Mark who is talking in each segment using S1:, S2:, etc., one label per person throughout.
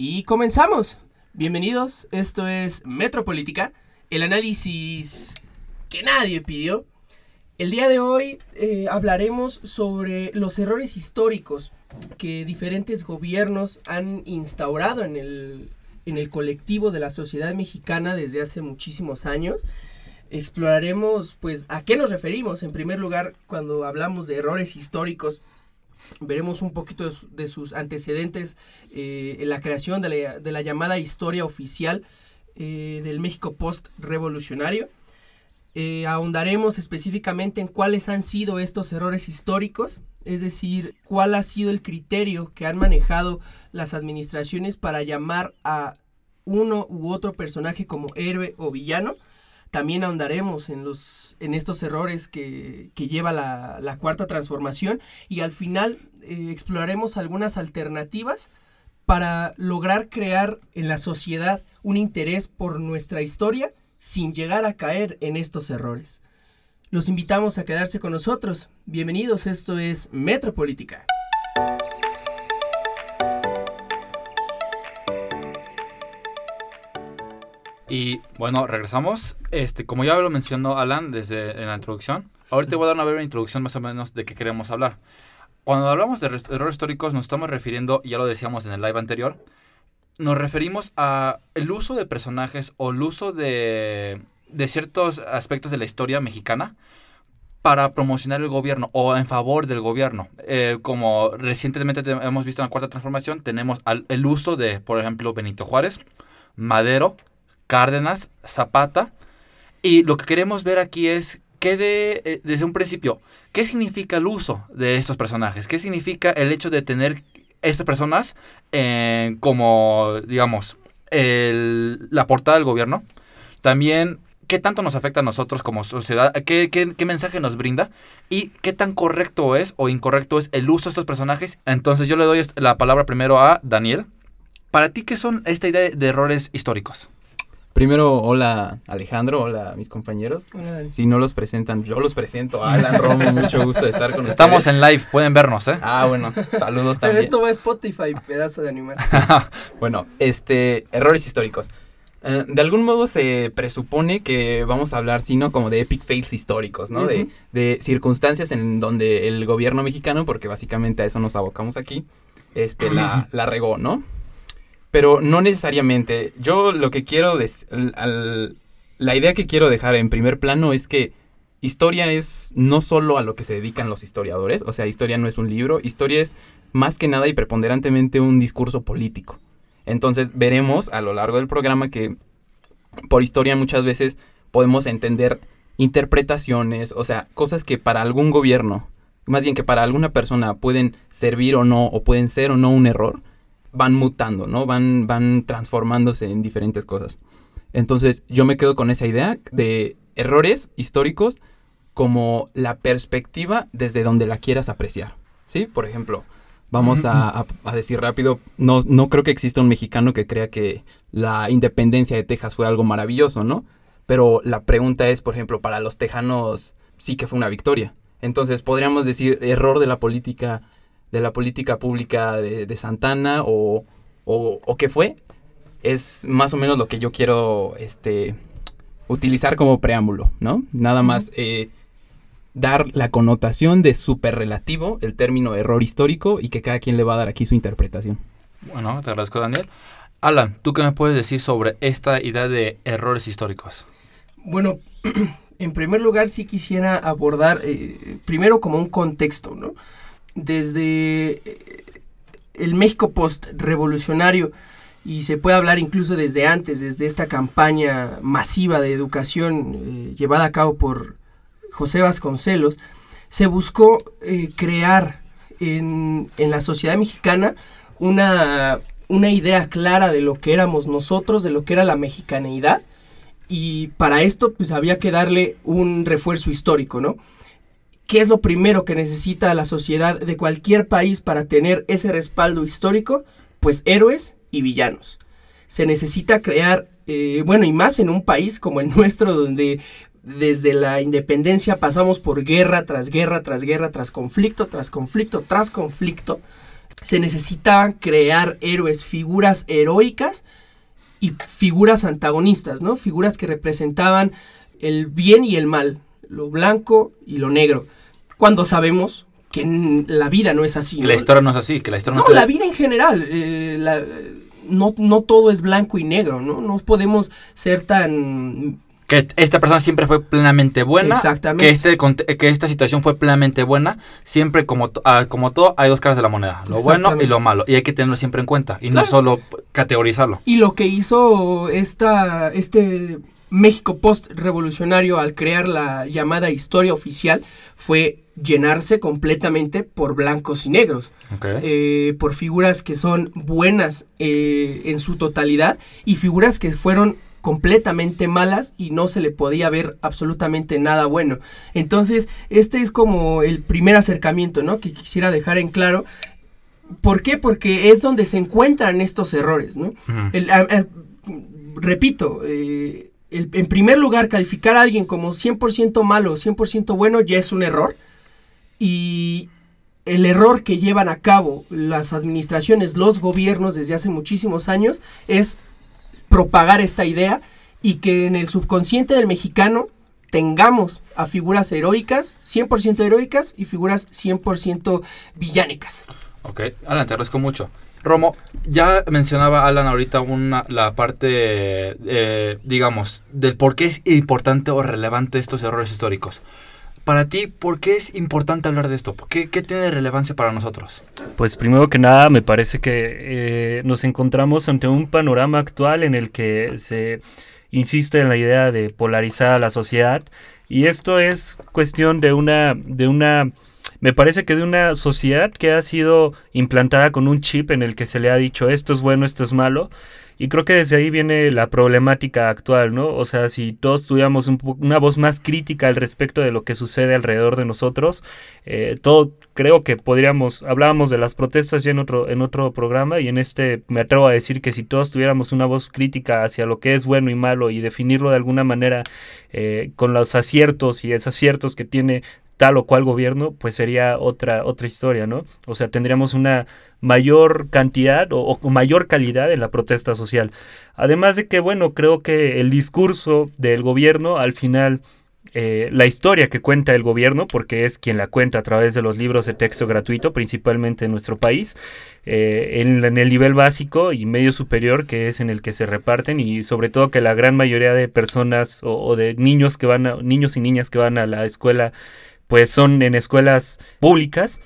S1: Y comenzamos. Bienvenidos, esto es Metropolítica, el análisis que nadie pidió. El día de hoy eh, hablaremos sobre los errores históricos que diferentes gobiernos han instaurado en el, en el colectivo de la sociedad mexicana desde hace muchísimos años. Exploraremos, pues, a qué nos referimos. En primer lugar, cuando hablamos de errores históricos, veremos un poquito de, sus antecedentes eh, en la creación de la, llamada historia oficial eh, del México post-revolucionario. Eh, ahondaremos específicamente en cuáles han sido estos errores históricos, es decir, cuál ha sido el criterio que han manejado las administraciones para llamar a uno u otro personaje como héroe o villano. También ahondaremos en los en estos errores que, lleva la, cuarta transformación y al final eh, exploraremos algunas alternativas para lograr crear en la sociedad un interés por nuestra historia sin llegar a caer en estos errores. Los invitamos a quedarse con nosotros. Bienvenidos, esto es Metropolítica.
S2: Y bueno, regresamos. Este, como ya lo mencionó Alan desde en la introducción, ahorita voy a dar una breve introducción más o menos de qué queremos hablar. Cuando hablamos de errores históricos nos estamos refiriendo, ya lo decíamos en el live anterior, nos referimos a el uso de personajes o el uso de, de ciertos aspectos de la historia mexicana para promocionar el gobierno o en favor del gobierno. Eh, como recientemente hemos visto en la Cuarta Transformación, tenemos el uso de, por ejemplo, Benito Juárez, Madero, Cárdenas, Zapata. Y lo que queremos ver aquí es que de, eh, desde un principio, ¿qué significa el uso de estos personajes? ¿Qué significa el hecho de tener estas personas como, digamos, la portada del gobierno? También, ¿qué tanto nos afecta a nosotros como sociedad? ¿Qué, qué, mensaje nos brinda? ¿Y qué tan correcto es o incorrecto es el uso de estos personajes? Entonces yo le doy la palabra primero a Daniel. Para ti, ¿qué son esta idea de errores históricos?
S3: Primero, hola Alejandro, hola mis compañeros. Si no los presentan, yo los presento. Alan, Romo, mucho gusto de estar con ustedes.
S2: Estamos en live, pueden vernos, ¿eh?
S3: Ah, bueno, saludos también.
S1: Pero esto va a Spotify, pedazo de animal.
S3: bueno, este, errores históricos. Eh, de algún modo se presupone que vamos a hablar, sino como de epic fails históricos, ¿no? de, de, circunstancias en donde el gobierno mexicano, porque básicamente a eso nos abocamos aquí, este, la, la regó, ¿no? Pero no necesariamente. Yo lo que quiero, la idea que quiero dejar en primer plano es que historia es no solo a lo que se dedican los historiadores, o sea, historia no es un libro, historia es más que nada y preponderantemente un discurso político. Entonces veremos a lo largo del programa que por historia muchas veces podemos entender interpretaciones, o sea, cosas que para algún gobierno, más bien que para alguna persona pueden servir o no, o pueden ser o no un error, van mutando, ¿no? Van, van transformándose en diferentes cosas. Entonces yo me quedo con esa idea de errores históricos como la perspectiva desde donde la quieras apreciar. ¿Sí? Por ejemplo, vamos a, decir rápido, no, no creo que exista un mexicano que crea que la independencia de Texas fue algo maravilloso, ¿no? Pero la pregunta es, por ejemplo, para los tejanos sí que fue una victoria. Entonces podríamos decir error de la política de la política pública de, Santana o, o, qué fue, es más o menos lo que yo quiero este, utilizar como preámbulo, ¿no? Nada más eh, dar la connotación de súper relativo, el término error histórico, y que cada quien le va a dar aquí su interpretación.
S2: Bueno, te agradezco, Daniel. Alan, ¿tú qué me puedes decir sobre esta idea de errores históricos?
S1: Bueno, en primer lugar sí quisiera abordar eh, primero como un contexto, ¿no? Desde eh, el México post-revolucionario y se puede hablar incluso desde antes, desde esta campaña masiva de educación eh, llevada a cabo por José Vasconcelos, se buscó eh, crear en, en, la sociedad mexicana una, una idea clara de lo que éramos nosotros, de lo que era la mexicaneidad, y para esto pues había que darle un refuerzo histórico, ¿no? ¿Qué es lo primero que necesita la sociedad de cualquier país para tener ese respaldo histórico? Pues héroes y villanos. Se necesita crear, eh, bueno, y más en un país como el nuestro, donde desde la independencia pasamos por guerra tras guerra, tras guerra, tras conflicto, tras conflicto, tras conflicto. se necesitaban crear héroes, figuras heroicas y figuras antagonistas, ¿no? Figuras que representaban el bien y el mal, lo blanco y lo negro. Cuando sabemos que la vida no es así.
S2: Que la historia no es así, que la historia no,
S1: No, la vida en general. eh, la- no, no todo es blanco y negro, ¿no? No podemos ser tan...
S2: Que esta persona siempre fue plenamente buena.
S1: Exactamente.
S2: Que, este, que esta situación fue plenamente buena. Siempre, como, ah, como todo, hay dos caras de la moneda. Lo bueno y lo malo. Y hay que tenerlo siempre en cuenta. Y no solo categorizarlo.
S1: Y lo que hizo esta, este México post-revolucionario al crear la llamada historia oficial fue llenarse completamente por blancos y negros. Eh, por figuras que son buenas eh, en su totalidad y figuras que fueron completamente malas y no se le podía ver absolutamente nada bueno. Entonces, este es como el primer acercamiento, ¿no? Que quisiera dejar en claro. ¿Por qué? Porque es donde se encuentran estos errores, ¿no? El- repito, eh, el- en primer lugar, calificar a alguien como 100% malo, 100% bueno, ya es un error. Y el error que llevan a cabo las administraciones, los gobiernos desde hace muchísimos años, es propagar esta idea y que en el subconsciente del mexicano tengamos a figuras heroicas, 100% heroicas y figuras 100% villánicas.
S2: Ok, Alan, te agradezco mucho. Romo, ya mencionaba Alan ahorita una, la parte, eh, digamos, del por qué es importante o relevante estos errores históricos. Para ti, ¿por qué es importante hablar de esto? ¿Qué, qué tiene relevancia para nosotros?
S4: Pues primero que nada me parece que eh, nos encontramos ante un panorama actual en el que se insiste en la idea de polarizar a la sociedad y esto es cuestión de una de una me parece que de una sociedad que ha sido implantada con un chip en el que se le ha dicho esto es bueno, esto es malo y creo que desde ahí viene la problemática actual, ¿no? O sea, si todos tuviéramos un una voz más crítica al respecto de lo que sucede alrededor de nosotros, eh, todo creo que podríamos, hablábamos de las protestas ya en otro, en otro programa y en este me atrevo a decir que si todos tuviéramos una voz crítica hacia lo que es bueno y malo y definirlo de alguna manera eh, con los aciertos y desaciertos que tiene tal o cual gobierno, pues sería otra, otra historia, ¿no? O sea, tendríamos una mayor cantidad o, mayor calidad en la protesta social. Además de que, bueno, creo que el discurso del gobierno al final eh, la historia que cuenta el gobierno, porque es quien la cuenta a través de los libros de texto gratuito, principalmente en nuestro país, eh, en, en el nivel básico y medio superior, que es en el que se reparten, y sobre todo que la gran mayoría de personas o, o de niños que van a, niños y niñas que van a la escuela, pues son en escuelas públicas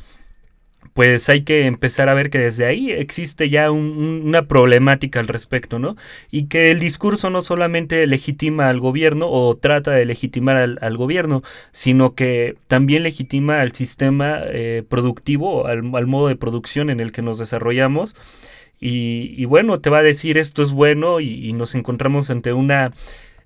S4: pues hay que empezar a ver que desde ahí existe ya un- un- una problemática al respecto, ¿no? Y que el discurso no solamente legitima al gobierno o trata de legitimar al, gobierno, sino que también legitima al sistema eh, productivo, al, modo de producción en el que nos desarrollamos. Y, y bueno, te va a decir esto es bueno y nos encontramos ante una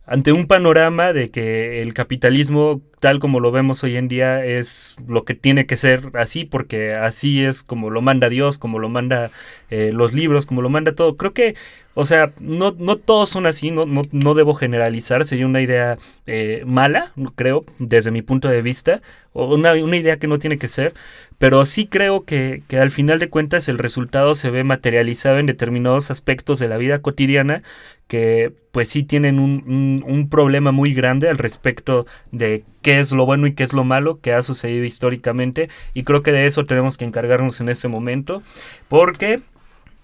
S4: ante un panorama de que el capitalismo tal como lo vemos hoy en día es lo que tiene que ser así porque así es como lo manda Dios, como lo manda eh, los libros, como lo manda todo. Creo que, o sea, no, no todos son así, no, no, no debo generalizar, sería una idea eh, mala, creo, desde mi punto de vista, o una, una idea que no tiene que ser, pero sí creo que, que al final de cuentas el resultado se ve materializado en determinados aspectos de la vida cotidiana que pues sí tienen un, un, un, problema muy grande al respecto de qué es lo bueno y qué es lo malo que ha sucedido históricamente y creo que de eso tenemos que encargarnos en este momento porque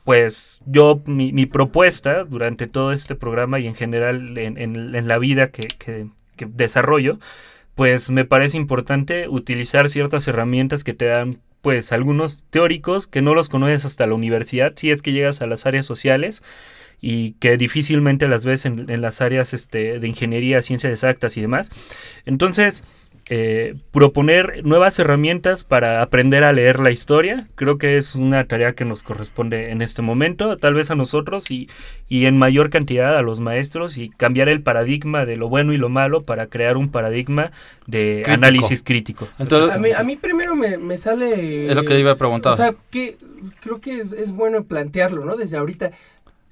S4: pues yo mi, mi propuesta durante todo este programa y en general en, la vida que, desarrollo pues me parece importante utilizar ciertas herramientas que te dan pues algunos teóricos que no los conoces hasta la universidad si es que llegas a las áreas sociales y que difícilmente las ves en, en las áreas este, de ingeniería, ciencias exactas y demás. Entonces, eh, proponer nuevas herramientas para aprender a leer la historia, creo que es una tarea que nos corresponde en este momento, tal vez a nosotros y, y en mayor cantidad a los maestros y cambiar el paradigma de lo bueno y lo malo para crear un paradigma de
S2: Crítico.
S4: análisis crítico.
S1: Entonces, a, mí, a mí primero me, me, sale...
S2: Es lo que iba a preguntar.
S1: O sea, que creo que es, es bueno plantearlo, ¿no? Desde ahorita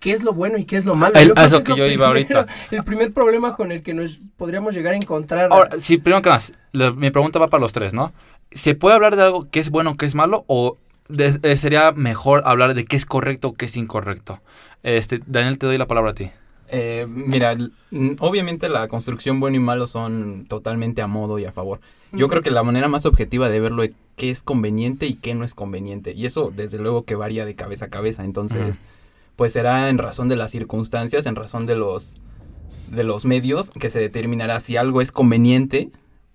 S1: qué es lo bueno y qué es lo malo.
S2: El, es lo que, que yo iba ahorita.
S1: El primer problema con el que nos podríamos llegar a encontrar.
S2: Ahora, sí, primero que nada, la, mi pregunta va para los tres, ¿no? ¿Se puede hablar de algo que es bueno, que es malo? ¿O de- eh, sería mejor hablar de qué es correcto o qué es incorrecto. Este, Daniel, te doy la palabra a ti.
S3: Eh, mira, obviamente la construcción bueno y malo son totalmente a modo y a favor. Yo creo que la manera más objetiva de verlo es qué es conveniente y qué no es conveniente. Y eso desde luego que varía de cabeza a cabeza. Entonces, pues será en razón de las circunstancias, en razón de los de los medios que se determinará si algo es conveniente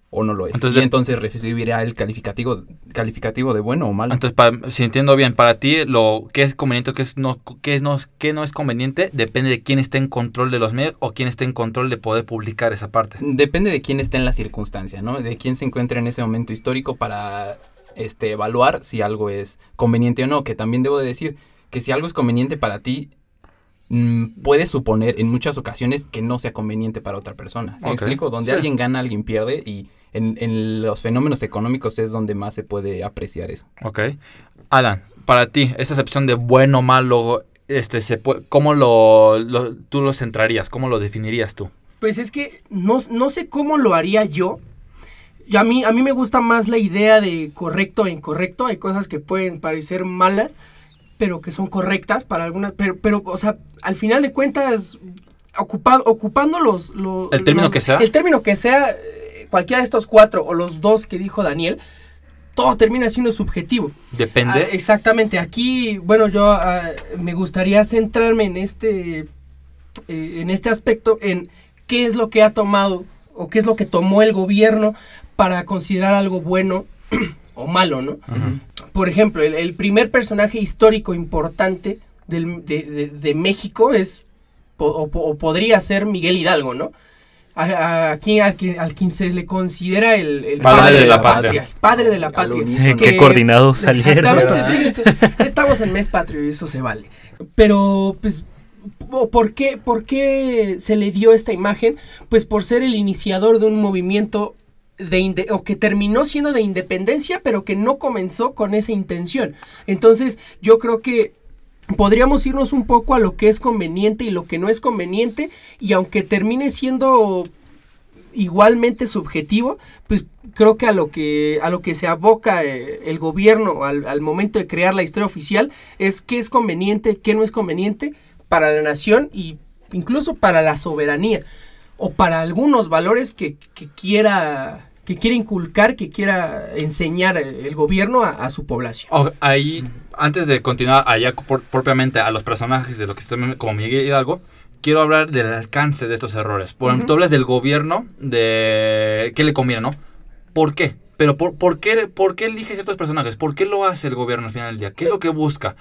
S3: o no lo es.
S2: Entonces,
S3: y entonces recibirá el calificativo calificativo de bueno o malo.
S2: Entonces, para- si entiendo bien, para ti lo que es conveniente o qué es no, qué es no, qué no es conveniente depende de quién esté en control de los medios o quién esté en control de poder publicar esa parte.
S3: Depende de quién esté en la circunstancia, ¿no? De quién se encuentra en ese momento histórico para este, evaluar si algo es conveniente o no. Que también debo de decir que si algo es conveniente para ti, mm, puedes suponer en muchas ocasiones que no sea conveniente para otra persona. ¿Sí me explico? Donde
S2: Sí.
S3: alguien gana, alguien pierde y en, en los fenómenos económicos es donde más se puede apreciar eso.
S2: Ok. Alan, para ti, esa acepción de bueno o malo, este, se puede- ¿cómo lo, lo- tú lo centrarías? ¿Cómo lo definirías tú?
S1: Pues es que no, no sé cómo lo haría yo. Y a mí, a mí me gusta más la idea de correcto e incorrecto. Hay cosas que pueden parecer malas, pero que son correctas para algunas. Pero, pero o sea, al final de cuentas, ocupa- ocupando los, los-
S2: El término
S1: los-
S2: que sea.
S1: El término que sea, eh, cualquiera de estos cuatro o los dos que dijo Daniel, todo termina siendo subjetivo.
S2: Depende.
S1: Ah, exactamente. Aquí, bueno, yo ah, me gustaría centrarme en este, eh, en este aspecto, en qué es lo que ha tomado o qué es lo que tomó el gobierno para considerar algo bueno o malo, ¿no? Por ejemplo, el, el primer personaje histórico importante del- de, de- de México es, o, po- o podría ser Miguel Hidalgo, ¿no? A, a- aquí al, que, al quien se le considera el, el
S2: Padre de la patria.
S1: el padre de la patria.
S4: Qué coordinados salieron.
S1: Exactamente, fíjense, estamos en mes patrio y eso se vale. Pero, pues, po- ¿por qué, ¿por qué se le dio esta imagen? Pues por ser el iniciador de un movimiento de o que terminó siendo de independencia, pero que no comenzó con esa intención. Entonces, yo creo que podríamos irnos un poco a lo que es conveniente y lo que no es conveniente, y aunque termine siendo igualmente subjetivo, pues creo que a lo que a lo que se aboca eh, el gobierno al, momento de crear la historia oficial es qué es conveniente, qué no es conveniente para la nación y incluso para la soberanía o para algunos valores que, que quiera que quiera inculcar, que quiera enseñar el gobierno a, a su población.
S2: Ahí, antes de continuar allá por- propiamente a los personajes de lo que están como Miguel Hidalgo, quiero hablar del alcance de estos errores. Por ejemplo, tú hablas del gobierno, de qué le conviene, ¿no? ¿Por qué? Pero por, ¿por, qué, ¿por qué elige ciertos personajes? ¿Por qué lo hace el gobierno al final del día? ¿Qué es lo que busca?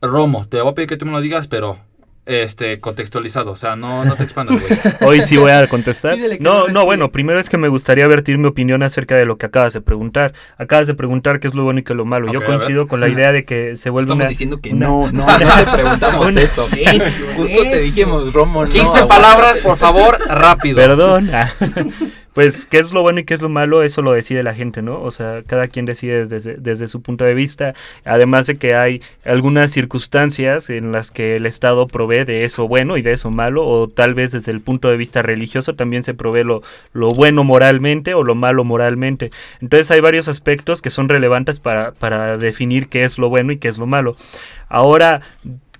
S2: Romo, te voy a pedir que tú me lo digas, pero este contextualizado, o sea, no, no te expandas, güey.
S4: Hoy sí voy a contestar. No,
S1: no
S4: no, bueno, primero es que me gustaría vertir mi opinión acerca de lo que acabas de preguntar. Acabas de preguntar qué es lo bueno y qué es lo malo. Yo coincido con la idea de que se vuelve
S3: Estamos
S4: una...
S3: diciendo que
S4: una-
S3: no, no, no te preguntamos
S4: Una-
S3: eso. Justo te dijimos, Romo, no.
S2: 15
S3: aguanta.
S2: palabras, por favor, rápido.
S4: Perdón. Pues qué es lo bueno y qué es lo malo, eso lo decide la gente, ¿no? O sea, cada quien decide desde, desde su punto de vista. Además de que hay algunas circunstancias en las que el Estado provee de eso bueno y de eso malo, o tal vez desde el punto de vista religioso también se provee lo, lo bueno moralmente o lo malo moralmente. Entonces hay varios aspectos que son relevantes para, para definir qué es lo bueno y qué es lo malo. Ahora,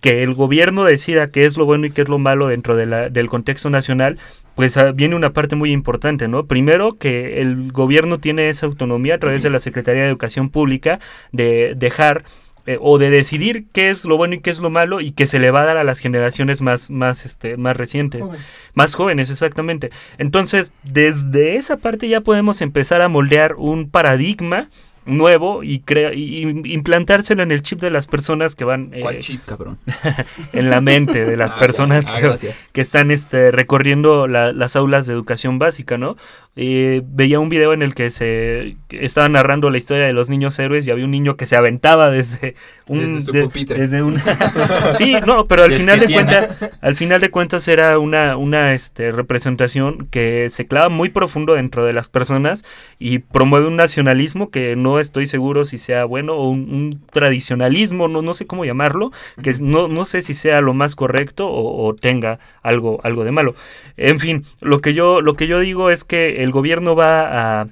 S4: que el gobierno decida qué es lo bueno y qué es lo malo dentro de la- del contexto nacional, pues ah, viene una parte muy importante, ¿no? Primero, que el gobierno tiene esa autonomía a través de la Secretaría de Educación Pública de dejar eh, o de decidir qué es lo bueno y qué es lo malo y que se le va a dar a las generaciones más, más, este, más recientes. Más jóvenes, exactamente. Entonces, desde esa parte ya podemos empezar a moldear un paradigma nuevo y, crea y implantárselo en el chip de las personas que van eh,
S3: ¿Cuál chip, cabrón?
S4: en la mente de las
S3: Ah,
S4: personas
S3: ah,
S4: que, están este, recorriendo la- las aulas de educación básica, ¿no? Eh, veía un video en el que se que estaban narrando la historia de los niños héroes y había un niño que se aventaba desde un
S3: Desde su
S4: de-
S3: pupitre.
S4: desde un sí no pero al
S3: Si
S4: final de cuentas al final de cuentas era una una este, representación que se clava muy profundo dentro de las personas y promueve un nacionalismo que no estoy seguro si sea bueno o un, un tradicionalismo no no sé cómo llamarlo que es- no, no sé si sea lo más correcto o, o tenga algo, algo de malo. En fin, lo que yo, lo que yo digo es que el gobierno va a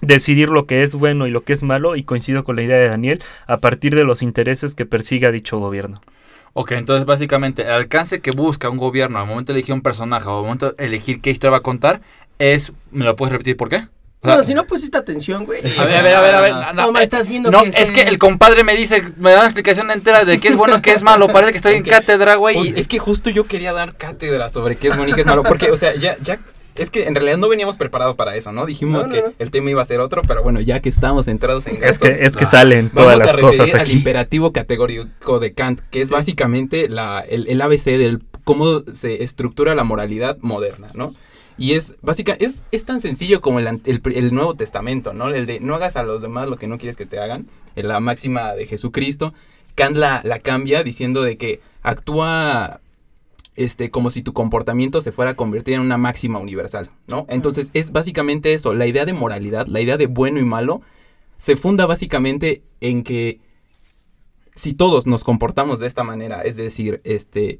S4: decidir lo que es bueno y lo que es malo y coincido con la idea de Daniel a partir de los intereses que persiga dicho gobierno.
S2: Ok, entonces básicamente el alcance que busca un gobierno al momento de elegir un personaje o al momento de elegir qué historia va a contar es... ¿Me lo puedes repetir por qué?
S1: No, si no pusiste atención, güey.
S2: A ver, a ver, a ver, a ver.
S3: No,
S2: no,
S1: No, me estás viendo
S2: no,
S1: que
S2: es que el compadre me dice, me da una explicación entera de qué es bueno, qué es malo. Parece que estoy
S3: Es
S2: en
S3: que-
S2: cátedra, güey.
S3: Pues,
S2: y-
S3: es que justo yo quería dar cátedra sobre qué es bueno y qué es malo. Porque, o sea, ya, ya. Es que en realidad no veníamos preparados para eso, ¿no? Dijimos
S1: No, no,
S3: que
S1: no.
S3: el tema iba a ser otro, pero bueno, ya que estamos centrados en
S4: Es
S3: gastos,
S4: que, es que salen todas
S3: Vamos a
S4: las
S3: referir
S4: cosas
S3: al
S4: aquí.
S3: imperativo categórico de Kant, que es básicamente la, el, el ABC del cómo se estructura la moralidad moderna, ¿no? Y es básica, es, es tan sencillo como el, el, Nuevo Testamento, ¿no? El de no hagas a los demás lo que no quieres que te hagan, en la máxima de Jesucristo. Kant la, la cambia diciendo de que actúa este, como si tu comportamiento se fuera a convertir en una máxima universal, ¿no? Entonces es básicamente eso, la idea de moralidad, la idea de bueno y malo, se funda básicamente en que si todos nos comportamos de esta manera, es decir, este,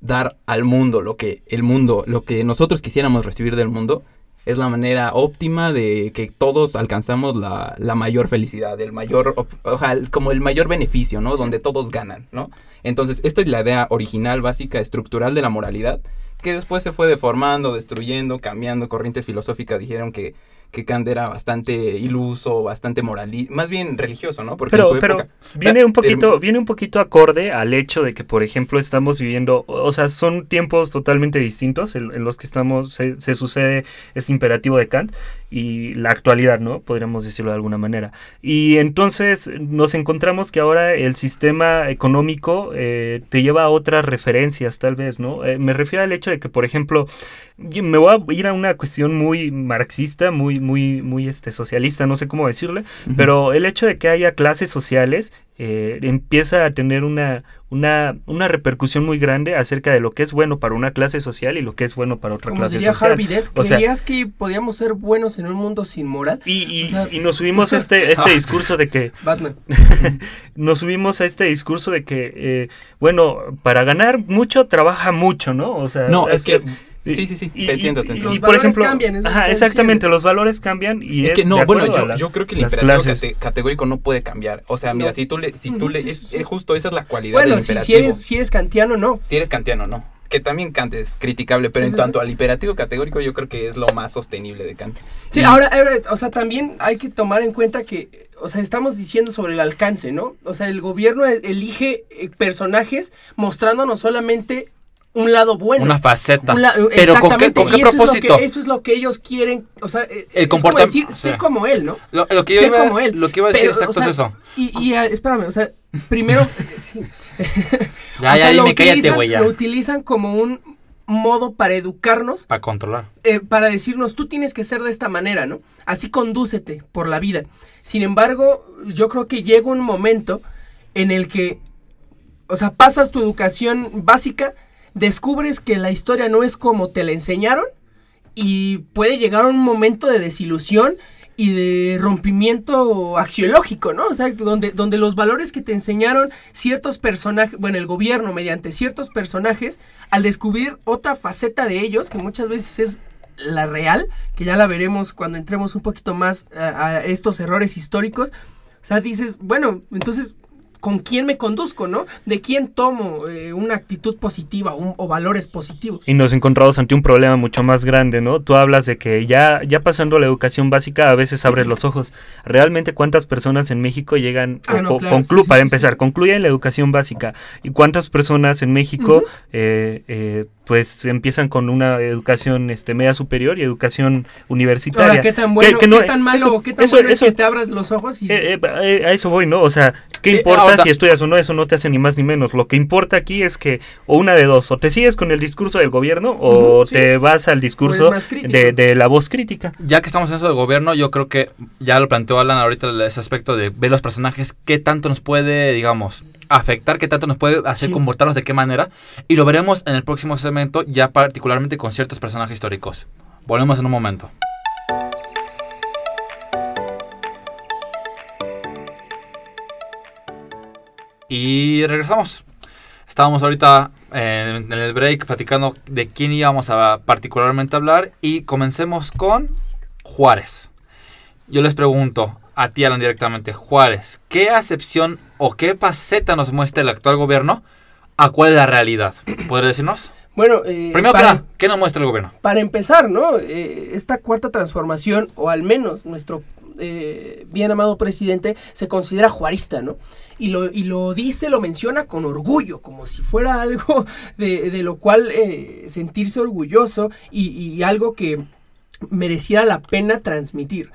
S3: dar al mundo lo que el mundo, lo que nosotros quisiéramos recibir del mundo, es la manera óptima de que todos alcanzamos la, la mayor felicidad, el mayor, op- o sea, el- como el mayor beneficio, ¿no? Donde todos ganan, ¿no? Entonces, esta es la idea original, básica, estructural de la moralidad, que después se fue deformando, destruyendo, cambiando. Corrientes filosóficas dijeron que, que Kant era bastante iluso, bastante moralista, más bien religioso, ¿no? Porque en
S4: Pero,
S3: su
S4: pero
S3: época-
S4: viene un
S3: Term-
S4: poquito, viene un poquito acorde al hecho de que, por ejemplo, estamos viviendo, o sea, son tiempos totalmente distintos en, en los que estamos, se, se sucede este imperativo de Kant y la actualidad, ¿no? Podríamos decirlo de alguna manera. Y entonces nos encontramos que ahora el sistema económico eh, te lleva a otras referencias, tal vez, ¿no? Eh, me refiero al hecho de que, por ejemplo, me voy a ir a una cuestión muy marxista, muy, muy, muy este, socialista, no sé cómo decirle, pero el hecho de que haya clases sociales eh, empieza a tener una, una, una repercusión muy grande acerca de lo que es bueno para una clase social y lo que es bueno para otra
S1: Como
S4: clase
S1: diría
S4: social.
S1: Harvey Dent,
S4: O sea-
S1: ¿creías que podíamos ser buenos en un mundo sin moral?
S4: Y, y-
S1: O sea-
S4: y nos subimos a este, este discurso de que
S1: Batman.
S4: nos subimos a este discurso de que eh, bueno para ganar mucho trabaja mucho no o sea
S3: No, es que... Sí, sí, sí,
S4: y-
S3: te entiendo,
S4: y-
S3: te
S4: y-
S3: entiendo.
S1: Los
S4: y, por
S1: valores
S4: ejemplo
S1: cambian, es
S4: ajá, exactamente los valores cambian y
S3: es
S4: es,
S3: que no,
S4: de
S3: bueno, yo,
S4: la-
S3: yo creo que el imperativo cate- categórico no puede cambiar. O sea, mira,
S1: No.
S3: si tú le, si tú le, es, justo esa es la cualidad
S1: Bueno,
S3: del
S1: si, si
S3: imperativo.
S1: eres, si eres kantiano, no.
S3: Si eres kantiano, no. Que también Kant es criticable, pero
S1: Sí,
S3: en
S1: sí,
S3: tanto
S1: sí.
S3: al imperativo categórico yo creo que es lo más sostenible de Kant.
S1: Sí,
S3: Y-
S1: ahora, ahora, o sea, también hay que tomar en cuenta que, o sea, estamos diciendo sobre el alcance, ¿no? O sea, el gobierno e- elige eh, personajes mostrándonos solamente un lado bueno.
S2: Una faceta.
S1: Un la-
S2: Pero ¿con qué, con qué
S1: eso es lo que-
S2: propósito?
S1: eso es lo que ellos quieren, o sea, eh,
S2: El
S1: es como
S2: comportam-
S1: decir, sé como él, ¿no?
S2: Lo, lo que yo
S1: sé
S2: iba,
S1: como él.
S2: lo que iba a decir
S1: Pero,
S2: exacto
S1: o sea,
S2: es eso.
S1: Y, y ah, espérame, o sea, primero... sí.
S2: Ya,
S1: O
S2: ya,
S1: sea,
S2: dime, cállate, güey, ya.
S1: Lo utilizan como un modo para educarnos
S2: Para controlar.
S1: eh, para decirnos, tú tienes que ser de esta manera, ¿no? Así condúcete por la vida. Sin embargo, yo creo que llega un momento en el que, o sea, pasas tu educación básica, descubres que la historia no es como te la enseñaron y puede llegar un momento de desilusión y de rompimiento axiológico, ¿no? O sea, donde, donde los valores que te enseñaron ciertos personajes, bueno, el gobierno mediante ciertos personajes, al descubrir otra faceta de ellos, que muchas veces es la real, que ya la veremos cuando entremos un poquito más a, a estos errores históricos, o sea, dices, bueno, entonces, ¿con quién me conduzco, no? ¿De quién tomo eh, una actitud positiva un- o valores positivos?
S4: Y nos encontramos ante un problema mucho más grande, ¿no? Tú hablas de que ya, ya pasando la educación básica a veces abres los ojos. ¿Realmente cuántas personas en México llegan,
S1: Ah, no, claro,
S4: conclu-
S1: sí, sí,
S4: para
S1: sí,
S4: empezar, concluyen la educación básica? ¿Y cuántas personas en México eh, eh, pues empiezan con una educación este, media superior y educación universitaria?
S1: Ahora, ¿qué tan bueno,
S4: Que- que no-
S1: qué tan malo
S4: eso-
S1: o qué tan
S4: eso-
S1: bueno
S4: eso-
S1: es que te abras los ojos y...
S4: Eh, eh, eh, a eso voy, ¿no? O sea, ¿qué
S2: Eh,
S4: importa
S2: ahora-
S4: si estudias o no? Eso no te hace ni más ni menos. Lo que importa aquí es que, o una de dos, o te sigues con el discurso del gobierno o
S1: Ujú, sí.
S4: te vas al discurso
S1: crítico.
S4: de, de la voz crítica.
S2: Ya que estamos en eso del gobierno, yo creo que ya lo planteó Alan ahorita ese aspecto de ver los personajes, qué tanto nos puede, digamos, afectar, qué tanto nos puede hacer
S1: Sí.
S2: comportarnos, de qué manera. Y lo veremos en el próximo segmento, ya particularmente con ciertos personajes históricos. Volvemos en un momento. Y regresamos. Estábamos ahorita eh, en el break platicando de quién íbamos a particularmente hablar y comencemos con Juárez. yo les pregunto a ti, Alan, directamente, Juárez, ¿qué acepción o qué faceta nos muestra el actual gobierno? ¿A cuál es la realidad? ¿Podrías decirnos?
S1: Bueno, eh,
S2: Primero que nada, ¿qué nos muestra el gobierno?
S1: para empezar, ¿no? Eh, esta cuarta transformación, o al menos nuestro eh, bien amado presidente, se considera juarista, ¿no? Y lo, y lo dice, lo menciona con orgullo, como si fuera algo de, de lo cual eh, sentirse orgulloso y, y algo que mereciera la pena transmitir.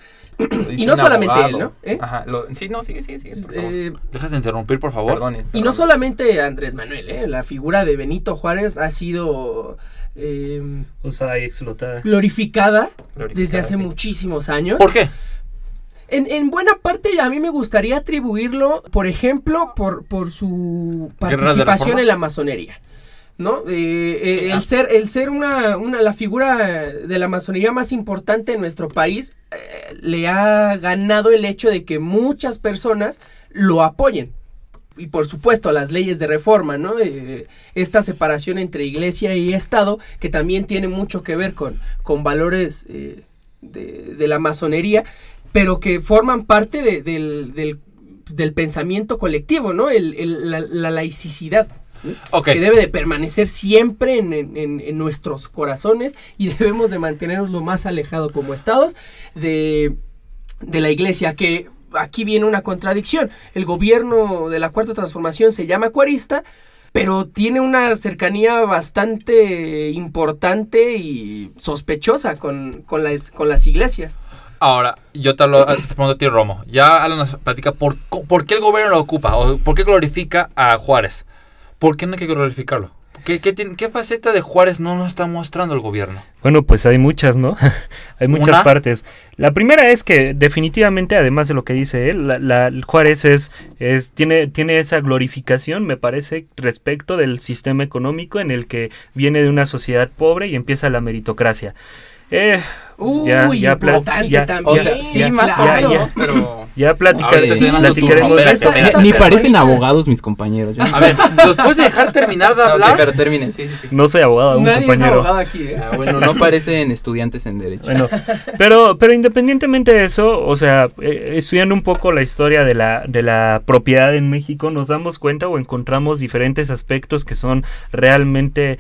S1: Y no solamente él. ¿no? ¿Eh?
S3: Ajá. lo- sí, no, sigue, sigue, sigue. Por favor.
S1: Eh,
S2: Dejas de interrumpir, por favor.
S3: Perdón,
S1: y no solamente Andrés Manuel, ¿eh? la figura de Benito Juárez ha sido eh,
S4: O sea, ahí explotada.
S1: glorificada,
S3: Glorificada,
S1: desde hace
S3: sí.
S1: muchísimos años.
S2: ¿Por qué?
S1: En, en buena parte a mí me gustaría atribuirlo, por ejemplo, por, por su
S2: ¿Guerras de
S1: participación en la masonería. ¿No? Eh, eh,
S3: Sí,
S1: el
S3: ah.
S1: ser, el ser una, una, la figura de la masonería más importante en nuestro país eh, le ha ganado el hecho de que muchas personas lo apoyen. Y por supuesto las leyes de reforma, ¿no? Esta separación entre iglesia y Estado, que también tiene mucho que ver con, con valores de, de la masonería, pero que forman parte de- del, del- del pensamiento colectivo, ¿no? El- el- la, la laicidad, Que debe de permanecer siempre en, en- en- en nuestros corazones y debemos de mantenernos lo más alejado como estados de, de la iglesia, que aquí viene una contradicción. El gobierno de la Cuarta Transformación se llama cuarista, pero tiene una cercanía bastante importante y sospechosa con, con, las, con las iglesias.
S2: Ahora, yo te, hablo, te pregunto a ti, Romo. Ya Alan nos platica por, por qué el gobierno lo ocupa o por qué glorifica a Juárez. ¿Por qué no hay que glorificarlo? ¿Qué, qué, tiene- qué faceta de Juárez no nos está mostrando el gobierno?
S4: Bueno, pues hay muchas, ¿no? hay muchas
S2: ¿Una?
S4: partes. La primera es que definitivamente, además de lo que dice él, la, Juárez es, es tiene, tiene esa glorificación, me parece, respecto del sistema económico en el que viene de una sociedad pobre y empieza la meritocracia. Eh,
S1: Uy,
S4: Ya, ya pla-
S1: importante
S4: ya-
S1: también.
S3: O sea, sí,
S4: ya,
S3: más
S1: claro.
S3: o menos, pero...
S4: ya platicaremos.
S3: Ni
S1: Esta
S3: parecen abogados mis compañeros. yo-
S2: A ver, ¿nos puedes dejar terminar de
S3: No,
S2: hablar?
S3: pero terminen, sí, sí, sí.
S4: No soy abogado, aún,
S1: Nadie es
S4: compañero.
S1: abogado aquí, ¿eh?
S3: Ah, bueno, no parecen estudiantes en derecho.
S4: Bueno, pero, pero independientemente de eso, o sea, eh, estudiando un poco la historia de la, de la propiedad en México, nos damos cuenta o encontramos diferentes aspectos que son realmente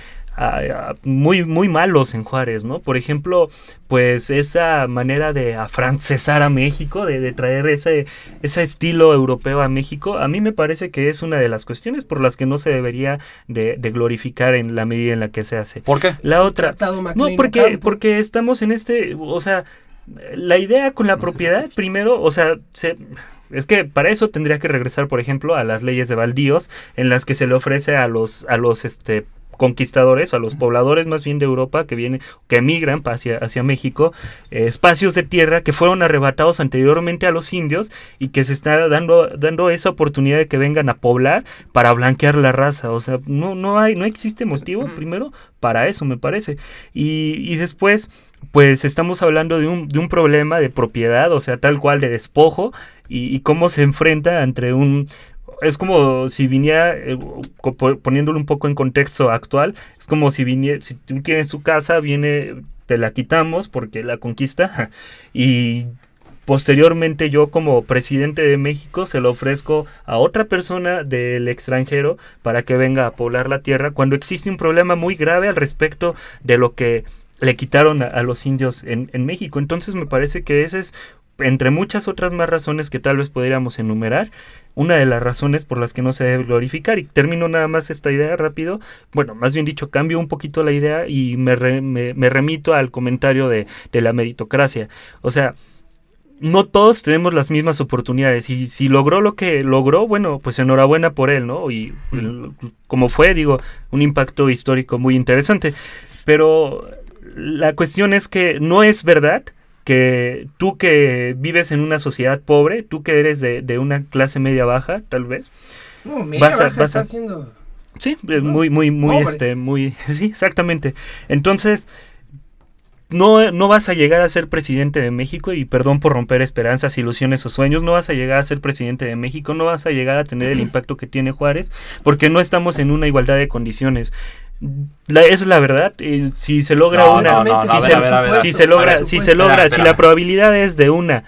S4: muy, muy malos en Juárez, ¿no? Por ejemplo, pues esa manera de afrancesar a México, de, de traer ese, ese estilo europeo a México, a mí me parece que es una de las cuestiones por las que no se debería de, de glorificar en la medida en la que se hace.
S2: ¿Por qué?
S4: La otra, no, porque, porque estamos en este, o sea, la idea con la propiedad, primero, o sea, se, es que para eso tendría que regresar, por ejemplo, a las leyes de baldíos, en las que se le ofrece a los, a los, este conquistadores o a los pobladores más bien de Europa que vienen que emigran hacia, hacia México eh, espacios de tierra que fueron arrebatados anteriormente a los indios y que se está dando dando esa oportunidad de que vengan a poblar para blanquear la raza. O sea no no hay no existe motivo primero para eso me parece. Y, y después pues estamos hablando de un, de un problema de propiedad o sea tal cual de despojo y, y cómo se enfrenta entre un es como si viniera, eh, poniéndolo un poco en contexto actual, es como si viniera, si tú tienes tu casa, viene, te la quitamos porque la conquista y posteriormente yo como presidente de México se lo ofrezco a otra persona del extranjero para que venga a poblar la tierra cuando existe un problema muy grave al respecto de lo que le quitaron a, a los indios en, en México. Entonces me parece que ese es entre muchas otras más razones que tal vez podríamos enumerar, una de las razones por las que no se debe glorificar. Y termino nada más esta idea rápido. Bueno, más bien dicho, cambio un poquito la idea y me, re- me, me remito al comentario de, de la meritocracia. O sea, no todos tenemos las mismas oportunidades. Y si logró lo que logró, bueno, pues enhorabuena por él, ¿no? Y el- como fue, digo, un impacto histórico muy interesante. Pero la cuestión es que no es verdad que tú que vives en una sociedad pobre, tú que eres de, de una clase media baja, tal vez,
S1: No, media
S4: vas a-
S1: baja
S4: vas
S1: está
S4: a-
S1: haciendo...
S4: Sí, muy, muy, muy,
S1: Pobre.
S4: este, muy, sí, exactamente. Entonces, no, no vas a llegar a ser presidente de México y perdón por romper esperanzas, ilusiones o sueños, no vas a llegar a ser presidente de México, no vas a llegar a tener el impacto que tiene Juárez, porque no estamos en una igualdad de condiciones. La, es la verdad, si se logra
S2: No,
S4: una,
S2: no, no,
S4: si se,
S2: ver,
S4: si logra, si se logra,
S2: Espera,
S4: si la probabilidad es de una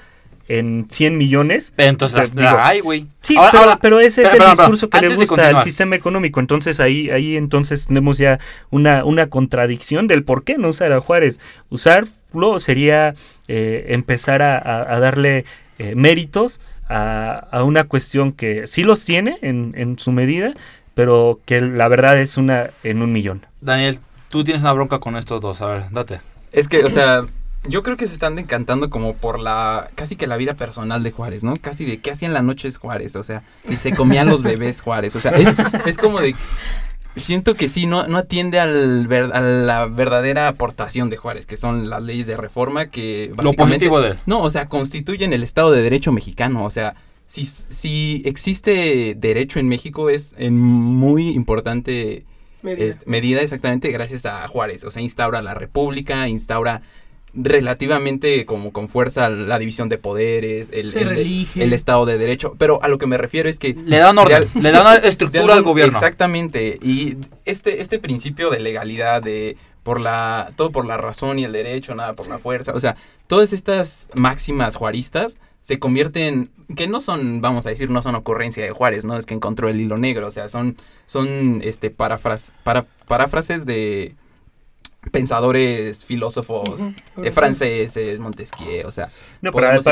S4: en 100 millones.
S2: Pero entonces
S4: Pues,
S2: las
S4: digo,
S2: la hay, güey.
S4: Sí,
S2: Ahora-
S4: pero,
S2: ahora-
S4: pero ese es el discurso que le gusta al sistema económico. Entonces ahí, ahí entonces tenemos ya una, una contradicción del por qué no usar a Juárez. Usarlo sería eh, empezar a, a- a darle eh, méritos a, a una cuestión que sí los tiene en, en su medida, pero que la verdad es una en un millón.
S2: Daniel, tú tienes una bronca con estos dos. A ver, date.
S3: Es que, o sea, yo creo que se están encantando como por la, casi que la vida personal de Juárez, ¿no? Casi de qué hacían las noches Juárez, o sea, y se comían los bebés Juárez, o sea, es, es como de, siento que sí, no, no atiende al ver- a la verdadera aportación de Juárez, que son las leyes de reforma que
S2: Lo
S3: básicamente...
S2: positivo de él.
S3: No, o sea, constituyen el Estado de Derecho mexicano. O sea, si, si existe derecho en México es en muy importante
S1: Medida.
S3: este, medida exactamente gracias a Juárez. O sea, instaura la república, instaura relativamente como con fuerza la división de poderes, el,
S1: Se
S3: el-
S1: relige.
S3: el Estado de Derecho. Pero a lo que me refiero es que...
S2: Le dan orden,
S3: de
S2: le dan estructura
S3: algún-
S2: al gobierno.
S3: Exactamente. Y este, este principio de legalidad, de por la, todo por la razón y el derecho, nada por la fuerza. O sea, todas estas máximas juaristas se convierten, que no son, vamos a decir, no son ocurrencia de Juárez, ¿no? Es que encontró el hilo negro, o sea, son, son este parafras, para, paráfrases de pensadores, filósofos eh, franceses, Montesquieu, o sea,
S4: No, pero además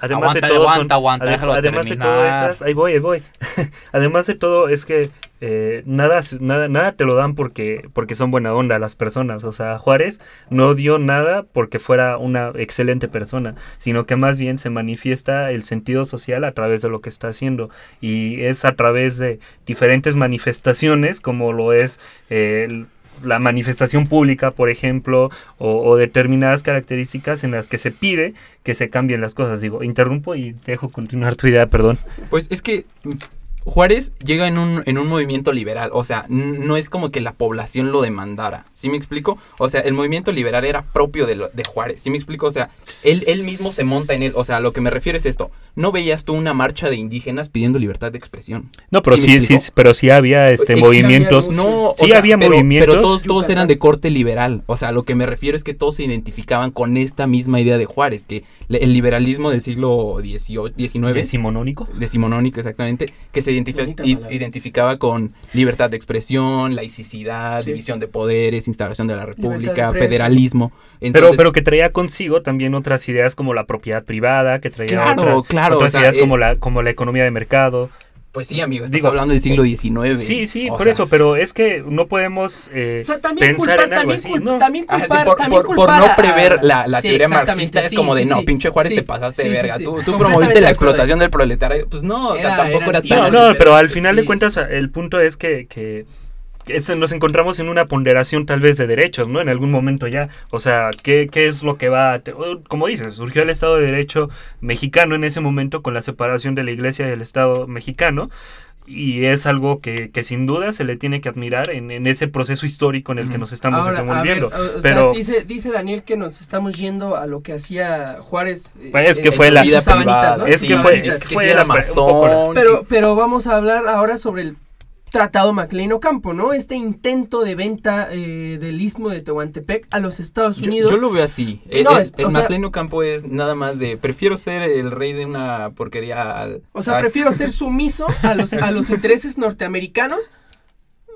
S2: Aguanta,
S4: de todo son-
S2: aguanta, aguanta,
S4: ade-
S2: déjalo
S4: además de todo
S2: terminar.
S4: esas, ahí voy, ahí voy. además de todo es que eh, nada, nada, nada te lo dan porque, porque son buena onda las personas. O sea, Juárez no dio nada porque fuera una excelente persona, sino que más bien se manifiesta el sentido social a través de lo que está haciendo. Y es a través de diferentes manifestaciones, como lo es eh, el- la manifestación pública, por ejemplo, o, determinadas características en las que se pide que se cambien las cosas. Digo, interrumpo y dejo continuar tu idea, perdón.
S3: Pues es que Juárez llega en un, en un movimiento liberal, o sea, no es como que la población lo demandara, ¿sí me explico? O sea, el movimiento liberal era propio de Juárez, ¿sí me explico? O sea, él, él mismo se monta en él, o sea, a lo que me refiero es esto, no veías tú una marcha de indígenas pidiendo libertad de expresión.
S4: No, pero
S3: ¿Sí
S4: sí, sí, pero sí había este
S3: Existe-
S4: movimientos.
S3: No,
S4: Sí
S3: o sea,
S4: había
S3: pero,
S4: movimientos.
S3: Pero todos, todos eran de corte liberal. O sea, lo que me refiero es que todos se identificaban con esta misma idea de Juárez, que el liberalismo del siglo XIX,
S4: decimonónico.
S3: decimonónico exactamente, que se identificaba con libertad de expresión, laicidad,
S1: Sí.
S3: división de poderes, instauración de la república,
S1: de
S3: federalismo.
S4: Pero,
S3: Entonces,
S4: pero que traía consigo también otras ideas como la propiedad privada, que traía
S3: Claro,
S4: otra-
S3: claro,
S4: otras
S3: o sea,
S4: ideas
S3: eh,
S4: como la como la economía de mercado.
S3: pues sí, amigo, estás
S4: digo,
S3: hablando del siglo XIX.
S4: Sí, sí,
S3: o
S4: por
S3: sea,
S4: eso, pero es que no podemos eh,
S1: O sea, también
S4: pensar
S1: culpar,
S4: en algo
S1: también,
S4: así, ¿no?
S1: también
S3: Ah, sí,
S1: culpar,
S3: por,
S1: también
S3: por- por
S1: culpar
S3: no
S1: a-
S3: prever la, la
S1: Sí,
S3: teoría marxista es
S1: sí,
S3: como de
S1: sí,
S3: no,
S1: sí,
S3: pinche Juárez
S1: sí,
S3: te pasaste
S1: sí,
S3: de verga.
S1: sí.
S3: Tú, tú promoviste la explotación del proletariado. Pues no, o sea,
S1: Era-
S3: tampoco era
S1: tíos,
S3: tan.
S4: No, no, pero al final de cuentas el punto es que, es- nos encontramos en una ponderación tal vez de derechos, ¿no? En algún momento ya. O sea, ¿qué, qué es lo que va a... te- Como dices, surgió el Estado de Derecho mexicano en ese momento con la separación de la Iglesia y del Estado mexicano. Y es algo que, que sin duda se le tiene que admirar en, en ese proceso histórico en el que nos estamos desenvolviendo.
S1: ver, o- o
S4: pero
S1: sea, dice, dice Daniel que nos estamos yendo a lo que hacía Juárez. eh,
S4: Pues es que
S1: en
S4: fue la-
S3: vida.
S1: ¿no?
S4: Es que fue- es que
S3: que
S4: fue la- un poco
S3: masón.
S1: Pero, pero vamos a hablar ahora sobre el Tratado MacLean Ocampo, ¿no? Este intento de venta eh, del istmo de Tehuantepec a los Estados Unidos.
S3: yo lo veo así. El,
S1: No,
S3: el- el
S1: sea-
S3: Maclean Ocampo es nada más de prefiero ser el rey de una porquería al-
S1: O sea,
S3: Ay.
S1: prefiero ser sumiso a los, a los intereses norteamericanos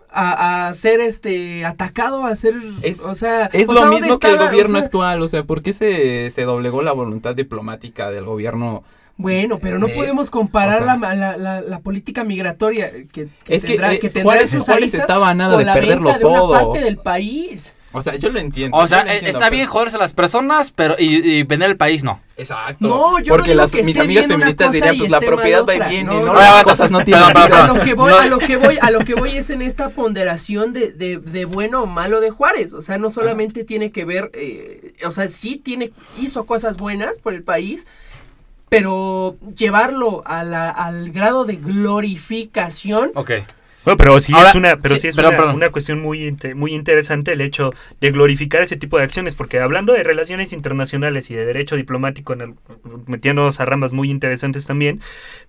S1: a, a ser este atacado, a ser
S3: Es-
S1: o sea,
S3: Es
S1: o
S3: lo
S1: sea, ¿dónde
S3: mismo que el gobierno
S1: o sea,
S3: actual, o sea, ¿por qué se, se doblegó la voluntad diplomática del gobierno?
S1: Bueno, pero no
S3: Es-
S1: podemos comparar
S3: o sea-
S1: la, la, la- la política migratoria que, que
S3: Es que,
S1: tendrá,
S3: eh,
S1: que tendrá
S3: Juárez-
S1: sus
S3: Juárez estaba a nada de
S1: la
S3: perderlo
S1: venta de una
S3: todo.
S1: parte del país.
S3: O sea, yo lo entiendo.
S2: O sea, eh,
S3: entiendo,
S2: está
S3: pero-
S2: bien joderse a las personas, pero y, y vender el país no.
S3: Exacto.
S1: No, yo no
S3: Porque
S1: digo
S3: las,
S1: que
S3: mis
S1: esté
S3: amigas
S1: bien una
S3: feministas
S1: cosa
S3: dirían, pues la propiedad va y viene,
S1: No,
S3: ¿no?
S1: no,
S3: Las
S2: no.
S3: cosas no tienen.
S1: A lo que voy,
S2: No-
S1: a lo que voy, a lo que voy es en esta ponderación de, de, de bueno o malo de Juárez. O sea, no solamente tiene que ver, eh, o sea, sí tiene, hizo cosas buenas por el país, pero llevarlo a la- al grado de glorificación.
S2: Ok.
S4: Bueno, pero sí
S2: Ahora,
S4: es una, pero
S2: sí,
S4: sí es
S2: perdón,
S4: una,
S2: perdón.
S4: una cuestión muy, muy interesante el hecho de glorificar ese tipo de acciones, porque hablando de relaciones internacionales y de derecho diplomático, en el- metiéndonos a ramas muy interesantes también,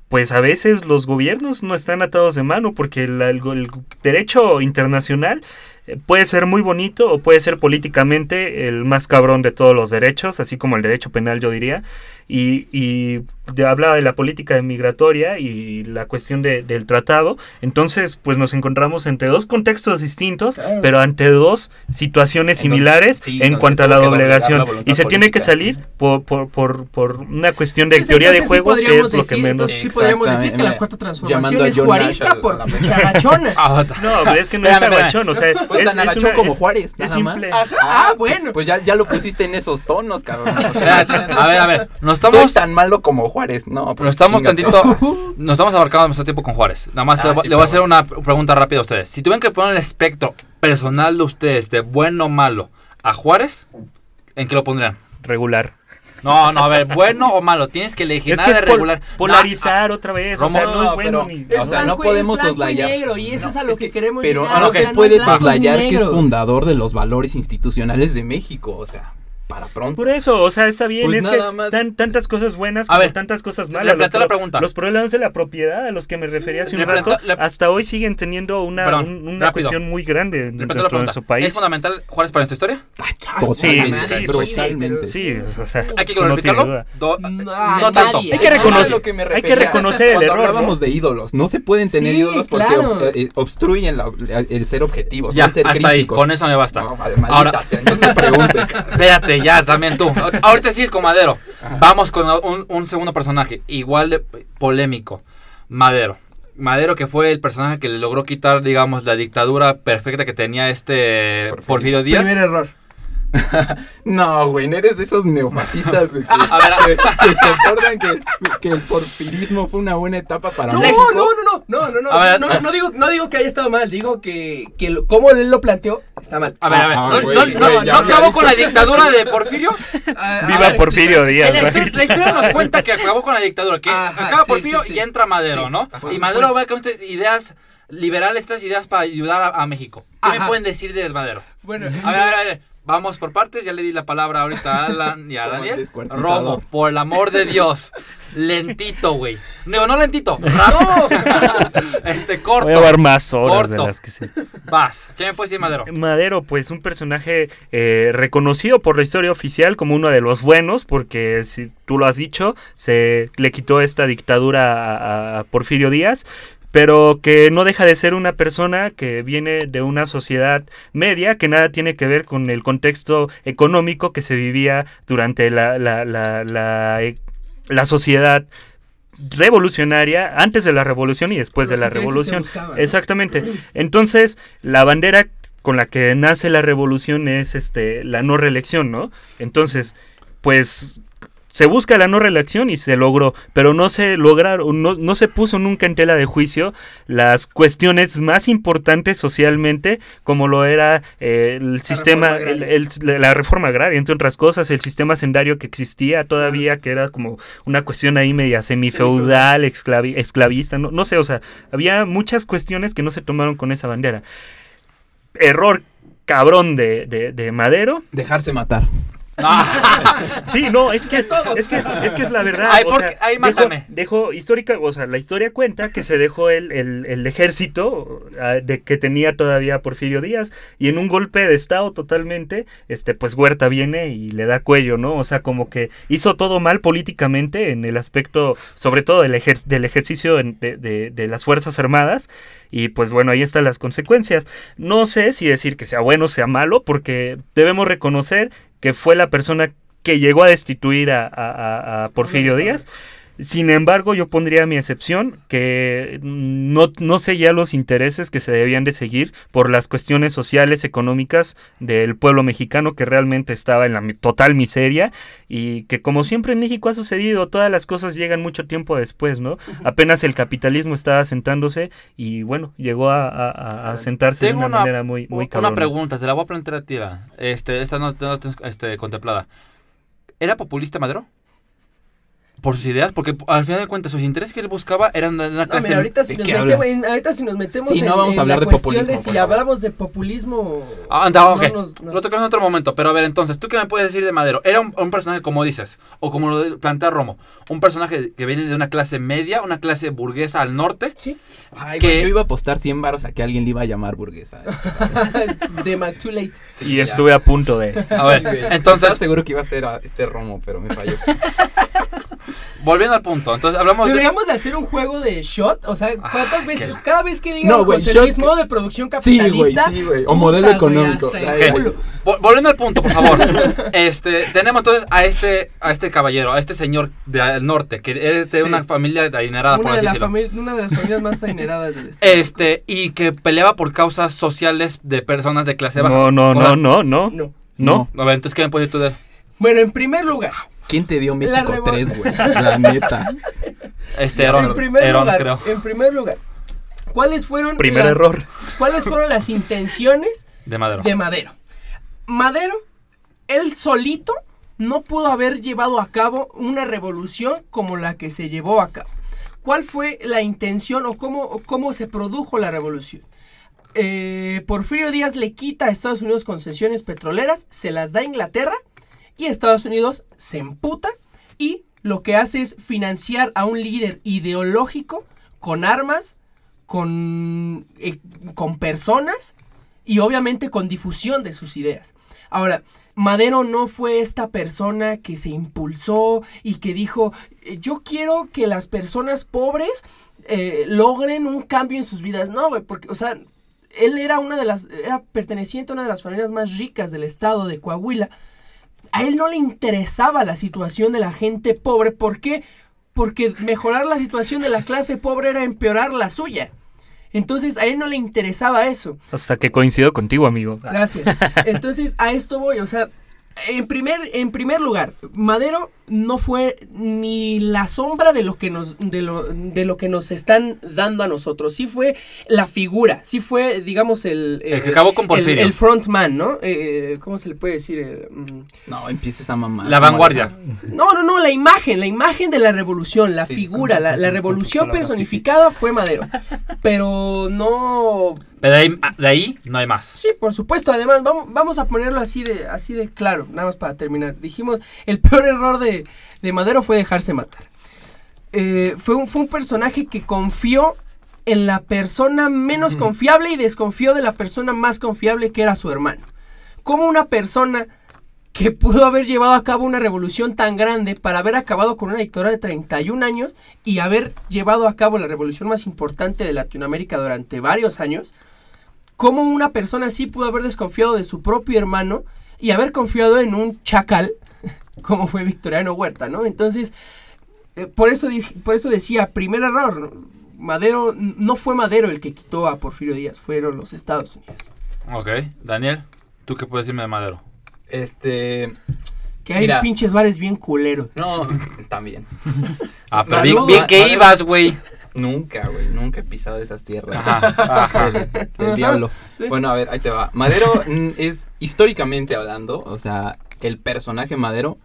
S4: pues a veces los gobiernos no están atados de mano porque el, el- el derecho internacional eh, puede ser muy bonito o puede ser políticamente el más cabrón de todos los derechos, así como el derecho penal yo diría, y, y de- habla de la política migratoria y la cuestión de- del tratado, entonces pues nos encontramos entre dos contextos distintos,
S1: Claro.
S4: pero ante dos situaciones
S3: Entonces,
S4: similares
S3: sí,
S4: en
S3: entonces
S4: cuanto a la doblegación
S3: la
S4: y se tiene que
S3: política.
S4: salir por, por, por, por una cuestión de
S1: Pues
S4: teoría de
S1: entonces sí
S4: juego que es lo que
S1: decir-
S4: menos...
S1: entonces sí podríamos decir que la
S3: Exactamente.
S1: cuarta
S3: Llamando
S1: transformación
S3: a
S1: es juarista por charachona.
S2: Ah,
S4: No, pero es que no es agachón, o sea,
S3: Pues
S4: es, es una-
S3: como
S4: es-
S3: Juárez,
S4: es
S3: nada
S4: simple.
S3: más.
S1: Ah, bueno.
S3: Pues ya, ya lo pusiste en esos tonos, cabrón. O sea,
S2: a ver, a ver, nos
S3: Soy
S2: estamos,
S3: tan malo como Juárez. No, pues
S2: nos estamos tantito, nos estamos abarcando demasiado tiempo con Juárez. Nada más
S3: Ah,
S2: le,
S3: sí,
S2: le voy a hacer
S3: pero
S2: una pregunta rápida a ustedes. Si tuvieran que poner el espectro personal de ustedes, de bueno o malo, a Juárez, ¿en qué lo pondrían?
S4: regular.
S2: No, no, a ver, bueno o malo, tienes que elegir
S4: Es
S2: nada
S4: que
S2: de
S4: es pol-
S2: regular.
S4: polarizar otra vez, o sea,
S2: Romo,
S4: no es
S3: no,
S4: bueno
S3: pero-
S4: ni...
S3: O sea, no podemos
S1: es blanco y
S3: soslayar.
S1: negro, y eso
S3: No,
S1: es a lo
S3: es
S1: que,
S3: que-
S1: queremos
S3: Pero
S1: llegar.
S3: no
S1: o sea,
S3: se puede soslayar que es fundador de los valores institucionales de México. O sea, para pronto.
S4: Por eso, o sea, está bien,
S3: Pues
S4: es
S3: nada
S4: que
S3: más.
S4: tan- tantas cosas buenas
S2: A
S4: como
S2: ver,
S4: tantas cosas
S2: le
S4: malas. Los,
S2: planteo la pregunta.
S4: los problemas de la propiedad a los que me refería hace un
S2: Le
S4: rato, hasta hoy siguen teniendo una,
S2: Perdón,
S4: un- una cuestión muy grande dentro
S2: la
S4: de nuestro país.
S2: ¿Es fundamental Juárez para nuestra historia?
S3: Totalmente,
S4: sí, sí,
S3: brutalmente.
S4: Sí, o sea,
S2: ¿Hay que glorificarlo? Do-
S1: No,
S2: no tanto.
S4: Hay que reconocer-
S3: que
S4: hay que reconocer el
S3: Cuando
S4: error,
S3: hablábamos
S4: ¿no?
S3: de ídolos, no se pueden tener
S1: Sí,
S3: ídolos porque
S1: claro.
S3: eh, obstruyen la- el ser objetivos,
S2: Ya,
S3: el ser
S2: hasta ahí, con eso me basta.
S3: No,
S2: Ahora,
S3: sea, no me preguntes.
S2: espérate, ya, también tú. Ahorita sí es con Madero. Vamos con un, un segundo personaje, igual de polémico. Madero. Madero que fue el personaje que le logró quitar, digamos, la dictadura perfecta que tenía este
S3: Porfirio.
S2: Porfirio Díaz.
S1: Primer error.
S3: No, güey, no eres de esos neofascistas güey, que,
S2: A ver,
S3: que, que soportan que, que el porfirismo fue una buena etapa para
S1: No, no,
S3: México.
S1: no, no, no, no, no,
S2: A ver.
S1: no, no digo, no digo que haya estado mal, digo que, que lo- como él lo planteó está mal.
S2: A ver, a ver.
S3: Ah,
S2: ¿No,
S3: güey,
S2: no-
S3: güey,
S2: no-
S3: ya
S2: no
S3: había
S2: acabó con la dictadura de Porfirio?
S1: Ah, a
S4: Viva
S1: ver,
S4: Porfirio Díaz.
S2: La, historia, la historia nos cuenta que acabó con la dictadura, que
S1: Ajá,
S2: acaba
S1: sí,
S2: Porfirio
S1: sí, sí.
S2: y entra Madero,
S1: Sí,
S2: ¿no? y Madero va con estas ideas liberales, estas ideas para ayudar a, a México. ¿Qué me
S1: Ajá.
S2: pueden decir de Madero?
S1: Bueno,
S2: A ver, a ver, a ver. Vamos por partes, ya le di la palabra ahorita a Alan y a Daniel. Romo, por el amor de Dios. Lentito, güey. Digo, no lentito, rápido. este, corto.
S4: Voy a dar más horas de
S2: corto.
S4: las que.
S2: Vas. ¿Qué me puedes decir, Madero?
S4: Madero, pues un personaje eh, reconocido por la historia oficial como uno de los buenos, porque si tú lo has dicho, se le quitó esta dictadura a, a Porfirio Díaz, pero que no deja de ser una persona que viene de una sociedad media que nada tiene que ver con el contexto económico que se vivía durante la, la, la, la, eh, la sociedad revolucionaria antes de la revolución y después
S1: Los
S4: de la revolución.
S1: buscaban, ¿no?
S4: Exactamente. Entonces, la bandera con la que nace la revolución es este la no reelección, ¿no? Entonces, pues se busca la no reelección y se logró, pero no se lograron, no, no se puso nunca en tela de juicio las cuestiones más importantes socialmente, como lo era eh, el sistema,
S1: reforma
S4: el- la reforma agraria, entre otras cosas, el sistema sendario que existía todavía, que era como una cuestión ahí media semifeudal, esclavi- esclavista, no, no sé, o sea, había muchas cuestiones que no se tomaron con esa bandera. Error cabrón de, de, de Madero.
S3: Dejarse matar.
S4: Sí, no, es que es, que, es que es la verdad.
S2: Ay,
S4: o sea, dejó-
S2: mátame.
S4: Dejó, histórica, o sea, la historia cuenta que se dejó el, el, el ejército ah, de que tenía todavía Porfirio Díaz y en un golpe de estado totalmente, este, pues Huerta viene y le da cuello, ¿no? O sea, como que hizo todo mal políticamente en el aspecto, sobre todo del, ejer- del ejercicio en- de, de- de las Fuerzas Armadas y pues bueno, ahí están las consecuencias. No sé si decir que sea bueno o sea malo, porque debemos reconocer que fue la persona que llegó a destituir a, a- a- Porfirio Díaz. Sin embargo, yo pondría mi excepción, que no, no sé ya los intereses que se debían de seguir por las cuestiones sociales, económicas del pueblo mexicano que realmente estaba en la total miseria y que como siempre en México ha sucedido, todas las cosas llegan mucho tiempo después, ¿no? Apenas el capitalismo estaba asentándose y bueno, llegó a, a- a- a sentarse de una,
S2: una,
S4: manera muy, muy
S2: una pregunta, te la voy a plantear a ti. Este, esta no, no este, contemplada. ¿Era populista Madero? Por sus ideas, porque al final de cuentas sus intereses que él buscaba eran de una
S1: No,
S2: clase...
S1: mira, ahorita, si
S3: ¿de
S1: nos metemos, en, ahorita si nos metemos
S3: Sí,
S1: en,
S3: no vamos a
S1: en
S3: hablar
S1: la
S3: de
S1: cuestión
S3: populismo,
S1: de
S3: por
S1: si
S3: favor.
S1: hablamos de populismo...
S2: Ah, anda,
S1: no
S2: ok.
S1: nos- no.
S2: Lo tocamos en otro momento, pero a ver, entonces, ¿tú qué me puedes decir de Madero? Era un, un personaje, como dices, o como lo de- plantea Romo, un personaje que viene de una clase media, una clase burguesa al norte.
S1: Sí,
S3: Ay,
S2: que-
S3: yo iba a apostar 100 varos a que alguien le iba a llamar burguesa.
S1: de Mac Too Late.
S3: Sí,
S4: y
S3: ya.
S4: estuve a punto de...
S2: A ver,
S3: Estaba
S2: entonces,
S3: seguro que iba a ser a este Romo, pero me falló.
S2: volviendo al punto, entonces hablamos de...
S1: Deberíamos de hacer un juego de shot, o sea, ¿cuántas
S2: Ah,
S1: veces,
S2: qué-
S1: cada vez que digan
S3: No,
S1: José Luis
S3: que-
S1: modo de producción
S3: Sí, güey,
S1: capitalista,
S3: sí, güey. O modelo económico.
S1: hasta el
S3: Ay,
S2: ¿Qué?
S1: culo.
S2: Vol- Volviendo al punto, por favor. Este, tenemos entonces a este, a este caballero, a este señor del norte, que es de
S1: Sí.
S2: una familia adinerada, por
S1: Una de,
S2: así decirlo.
S1: famili- una de las familias más adineradas del estado.
S2: Este, y que peleaba por causas sociales de personas de clase baja.
S4: No, no, no, no, no,
S1: No.
S4: no.
S2: A ver, entonces, ¿qué me puedes decir tú de él?
S1: Bueno, en primer lugar,
S3: ¿Quién te dio México
S1: revol-
S3: 3, güey? La neta.
S2: Este,
S1: en
S2: Herón,
S1: primer
S2: Herón,
S1: lugar,
S2: creo.
S1: en primer lugar, ¿cuáles fueron
S4: Primer
S1: las-
S4: error.
S1: ¿Cuáles fueron las intenciones
S2: De Madero.
S1: de Madero? Madero, él solito, no pudo haber llevado a cabo una revolución como la que se llevó a cabo. ¿Cuál fue la intención o cómo, o cómo se produjo la revolución? Eh, Porfirio Díaz le quita a Estados Unidos concesiones petroleras, se las da a Inglaterra y Estados Unidos se emputa y lo que hace es financiar a un líder ideológico con armas, con, eh, con personas y obviamente con difusión de sus ideas. Ahora, Madero no fue esta persona que se impulsó y que dijo, "Eh, yo quiero que las personas pobres eh, logren un cambio en sus vidas. No, güey, porque, o sea, él era una de las, era perteneciente a una de las familias más ricas del estado de Coahuila. A él no le interesaba la situación de la gente pobre. ¿Por qué? Porque mejorar la situación de la clase pobre era empeorar la suya. Entonces a él no le interesaba eso.
S4: Hasta que coincido contigo, amigo.
S1: Gracias. Entonces, a esto voy, o sea, en primer, en primer lugar, Madero no fue ni la sombra de lo que nos, de lo, de lo que nos están dando a nosotros. Sí fue la figura, sí fue, digamos, el...
S2: El que acabó con
S1: el,
S2: Porfirio.
S1: el frontman, ¿no? Eh, ¿Cómo se le puede decir? Eh, mm,
S3: No, empieces a mamar.
S2: La vanguardia.
S1: no, no, no, la imagen, la imagen de la revolución, la
S3: Sí,
S1: figura, la, revolución personificada fue Madero. Pero no
S2: Pero de ahí, ah, de ahí no hay más.
S1: Sí, por supuesto. Además, vamos, vamos a ponerlo así de, así de claro, nada más para terminar. Dijimos, el peor error de, de Madero fue dejarse matar. Eh, fue, un, fue un personaje que confió en la persona menos confiable y desconfió de la persona más confiable que era su hermano. Como una persona que pudo haber llevado a cabo una revolución tan grande para haber acabado con una dictadura de 31 años y haber llevado a cabo la revolución más importante de Latinoamérica durante varios años, cómo una persona así pudo haber desconfiado de su propio hermano y haber confiado en un chacal como fue Victoriano Huerta, ¿no? Entonces, eh, por, eso por eso decía, primer error. Madero, no fue Madero el que quitó a Porfirio Díaz, fueron los Estados Unidos.
S2: Ok. Daniel, ¿tú qué puedes decirme de Madero?
S3: Este.
S1: Que hay
S3: Mira.
S1: pinches bares bien culeros.
S3: No, también.
S2: Ah, pero bien, bien que
S3: Madero.
S2: ibas, güey.
S3: Nunca, güey. Nunca he pisado esas tierras.
S2: Ajá, ajá.
S3: Del, del diablo. Bueno, a ver, ahí te va. Madero mm, es, históricamente hablando, o sea, el personaje Madero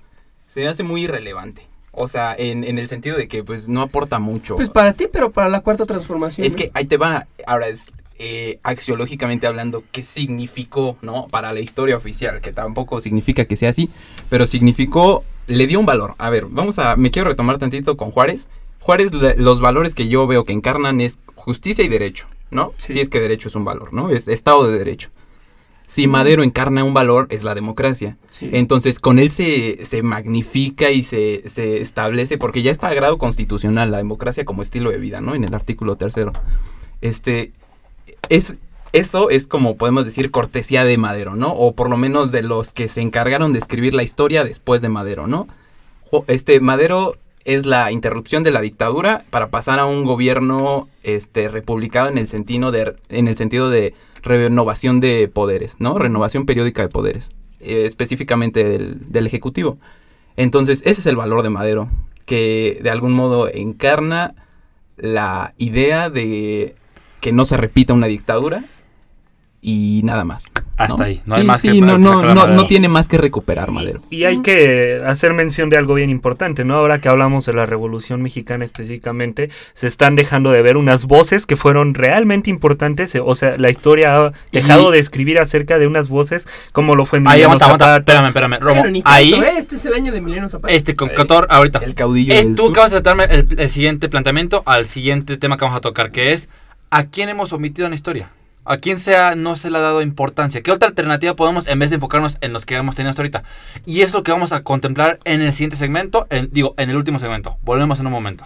S3: se me hace muy irrelevante. O sea, en, en el sentido de que, pues, no aporta mucho.
S1: Pues para ti, pero para la cuarta transformación.
S3: Es
S1: ¿no?
S3: que ahí te va, ahora es eh, axiológicamente hablando, qué significó, ¿no? Para la historia oficial, que tampoco significa que sea así, pero significó, le dio un valor. A ver, vamos a, me quiero retomar tantito con Juárez. Juárez, le- los valores que yo veo que encarnan es justicia y derecho, ¿no?
S1: Sí.
S3: Si es que derecho es un valor, ¿no? Es Estado de Derecho. Si Madero encarna un valor, es la democracia.
S1: Sí.
S3: Entonces, con él se, se magnifica y se, se establece, porque ya está a grado constitucional la democracia como estilo de vida, ¿no? En el artículo tercero. Este, es, eso es como podemos decir cortesía de Madero, ¿no? O por lo menos de los que se encargaron de escribir la historia después de Madero, ¿no? Este, Madero es la interrupción de la dictadura para pasar a un gobierno este, republicano en el sentido de, en el sentido de renovación de poderes, ¿no? Renovación periódica de poderes, eh, específicamente del, del Ejecutivo. Entonces, ese es el valor de Madero, que de algún modo encarna la idea de que no se repita una dictadura y nada más.
S2: Hasta
S3: ¿no?
S2: ahí. No
S3: sí,
S2: hay más
S3: sí,
S2: que
S3: no, no, no, no tiene más que recuperar Madero.
S4: Y hay que hacer mención de algo bien importante, ¿no? Ahora que hablamos de la Revolución Mexicana específicamente, se están dejando de ver unas voces que fueron realmente importantes. eh, O sea, la historia ha dejado de escribir acerca de unas voces como lo fue
S2: Ahí,
S4: Emiliano
S2: aguanta, aguanta.
S4: Zapata.
S2: Espérame, espérame. Romo,
S1: tanto,
S2: ahí,
S1: ¿eh? Este es el año de Emiliano Zapata.
S2: este, con Cotor, ahorita.
S3: El caudillo
S2: Es, tú
S3: sur.
S2: acabas de darme el, el siguiente planteamiento al siguiente tema que vamos a tocar, que es ¿a quién hemos omitido en la historia? ¿A quién sea no se le ha dado importancia? ¿Qué otra alternativa podemos en vez de enfocarnos en los que hemos tenido hasta ahorita? Y es lo que vamos a contemplar en el siguiente segmento, en- digo, en el último segmento. Volvemos en un momento.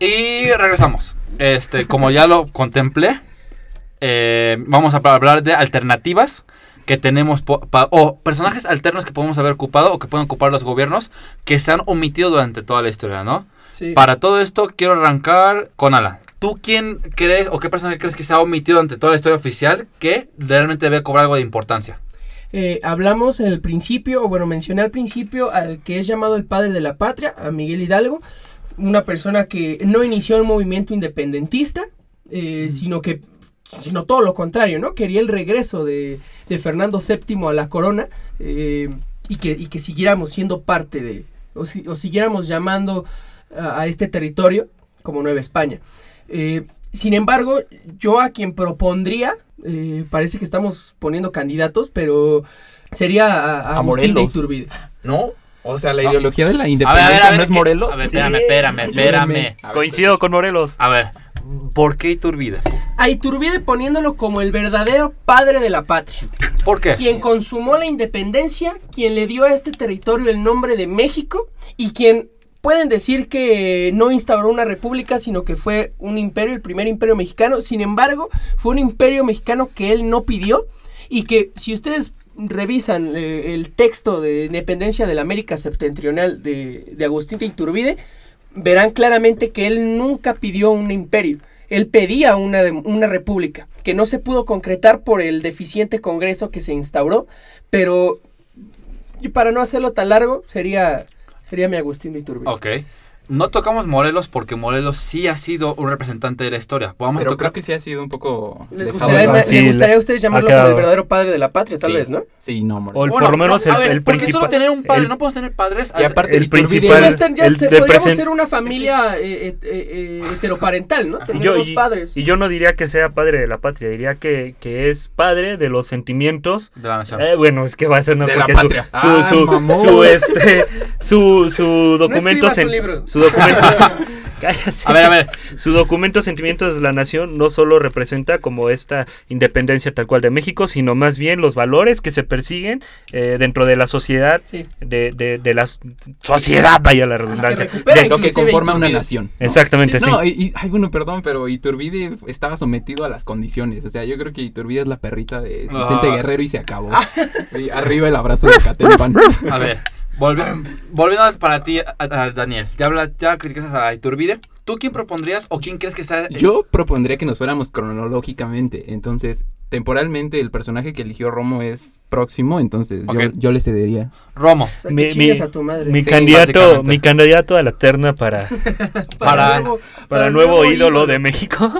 S2: Y regresamos. Este, como ya lo contemplé, eh, vamos a hablar de alternativas que tenemos o personajes alternos que podemos haber ocupado o que pueden ocupar los gobiernos que se han omitido durante toda la historia, ¿no?
S1: Sí.
S2: Para todo esto quiero arrancar con Alan. ¿Tú quién crees o qué personaje crees que se ha omitido durante toda la historia oficial que realmente debe cobrar algo de importancia?
S1: Eh, hablamos en el principio, o bueno, mencioné al principio al que es llamado el padre de la patria, a Miguel Hidalgo, una persona que no inició el movimiento independentista, eh, sino que, sino todo lo contrario, ¿no? Quería el regreso de, de Fernando VII a la corona eh, y, que, y que siguiéramos siendo parte de, o, si- o siguiéramos llamando a, a este territorio como Nueva España. Eh, sin embargo, yo a quien propondría, eh, parece que estamos poniendo candidatos, pero sería a, a
S3: A
S1: Agustín de
S3: Morelos.
S1: Iturbide.
S3: ¿No, o sea, la
S2: Ah.
S3: ideología de la independencia
S2: a ver, a ver.
S3: no es. Morelos.
S2: A ver, espérame, espérame, espérame.
S4: Coincido con Morelos.
S2: A ver, ¿por qué Iturbide?
S1: A Iturbide poniéndolo como el verdadero padre de la patria.
S2: ¿Por qué?
S1: Quien consumó la independencia, quien le dio a este territorio el nombre de México y quien pueden decir que no instauró una república, sino que fue un imperio, el primer imperio mexicano. Sin embargo, fue un imperio mexicano que él no pidió y que si ustedes revisan eh, el texto de independencia de la América septentrional de, de Agustín de Iturbide, verán claramente que él nunca pidió un imperio. Él pedía una, una república, que no se pudo concretar por el deficiente congreso que se instauró, pero y para no hacerlo tan largo, sería, sería mi Agustín de Iturbide.
S2: Ok. No tocamos Morelos porque Morelos sí ha sido un representante de la historia. Vamos a
S3: Pero
S2: tocar.
S3: creo que sí ha sido un poco.
S1: ¿Les gustaría,
S3: de lado.
S1: ma-
S4: Sí,
S1: le
S4: le-
S1: gustaría a ustedes llamarlo como el verdadero padre de la patria, tal
S3: Sí.
S1: vez, ¿no?
S3: Sí, no,
S4: O
S3: Morelos.
S4: el-
S2: Bueno,
S4: por lo menos
S2: no, a
S4: el-
S2: ver,
S4: el
S2: porque
S4: principal-
S2: solo tener un padre,
S4: el-
S2: no podemos tener padres.
S3: Y aparte,
S4: el principal-
S1: ya
S4: el
S1: se- podríamos ser una familia eh, eh, eh, heteroparental, ¿no? Tener
S4: yo,
S1: dos padres.
S4: y yo no diría que sea padre de la patria, diría que, que es padre de los sentimientos.
S2: de la nación.
S4: Eh, bueno, es que va a ser una
S3: De la
S4: porque su,
S3: patria.
S4: su,
S3: Ah,
S4: su,
S3: mamón.
S4: su, este, su, su documento. Su documento, cállate.
S2: A ver, a ver.
S4: Su documento Sentimientos de la Nación no solo representa como esta independencia tal cual de México, sino más bien los valores que se persiguen eh, dentro de la sociedad,
S1: Sí.
S4: de, de, de la sociedad, vaya la redundancia. De-
S3: Lo que conforma una nación. ¿no?
S4: exactamente, sí.
S3: No, y, y- ay, bueno, perdón, pero Iturbide estaba sometido a las condiciones. O sea, yo creo que Iturbide es la perrita de Vicente
S2: Ah.
S3: Guerrero y se acabó. Y arriba el abrazo de Catempan.
S2: A ver, volvi- volviendo para ti, a- a- Daniel. Ya, habla, ya criticas a Iturbide. ¿Tú quién propondrías o quién crees que sea?
S3: Yo propondría que nos fuéramos cronológicamente. Entonces, temporalmente, el personaje que eligió Romo es próximo. Entonces, yo- yo, le cedería.
S2: Romo.
S1: O sea, que
S4: Mi- mi-
S1: a tu madre.
S4: Mi
S3: Sí,
S4: candidato, mi candidato a la terna para,
S2: para-
S1: nuevo-
S4: para
S1: el
S4: nuevo ídolo de México.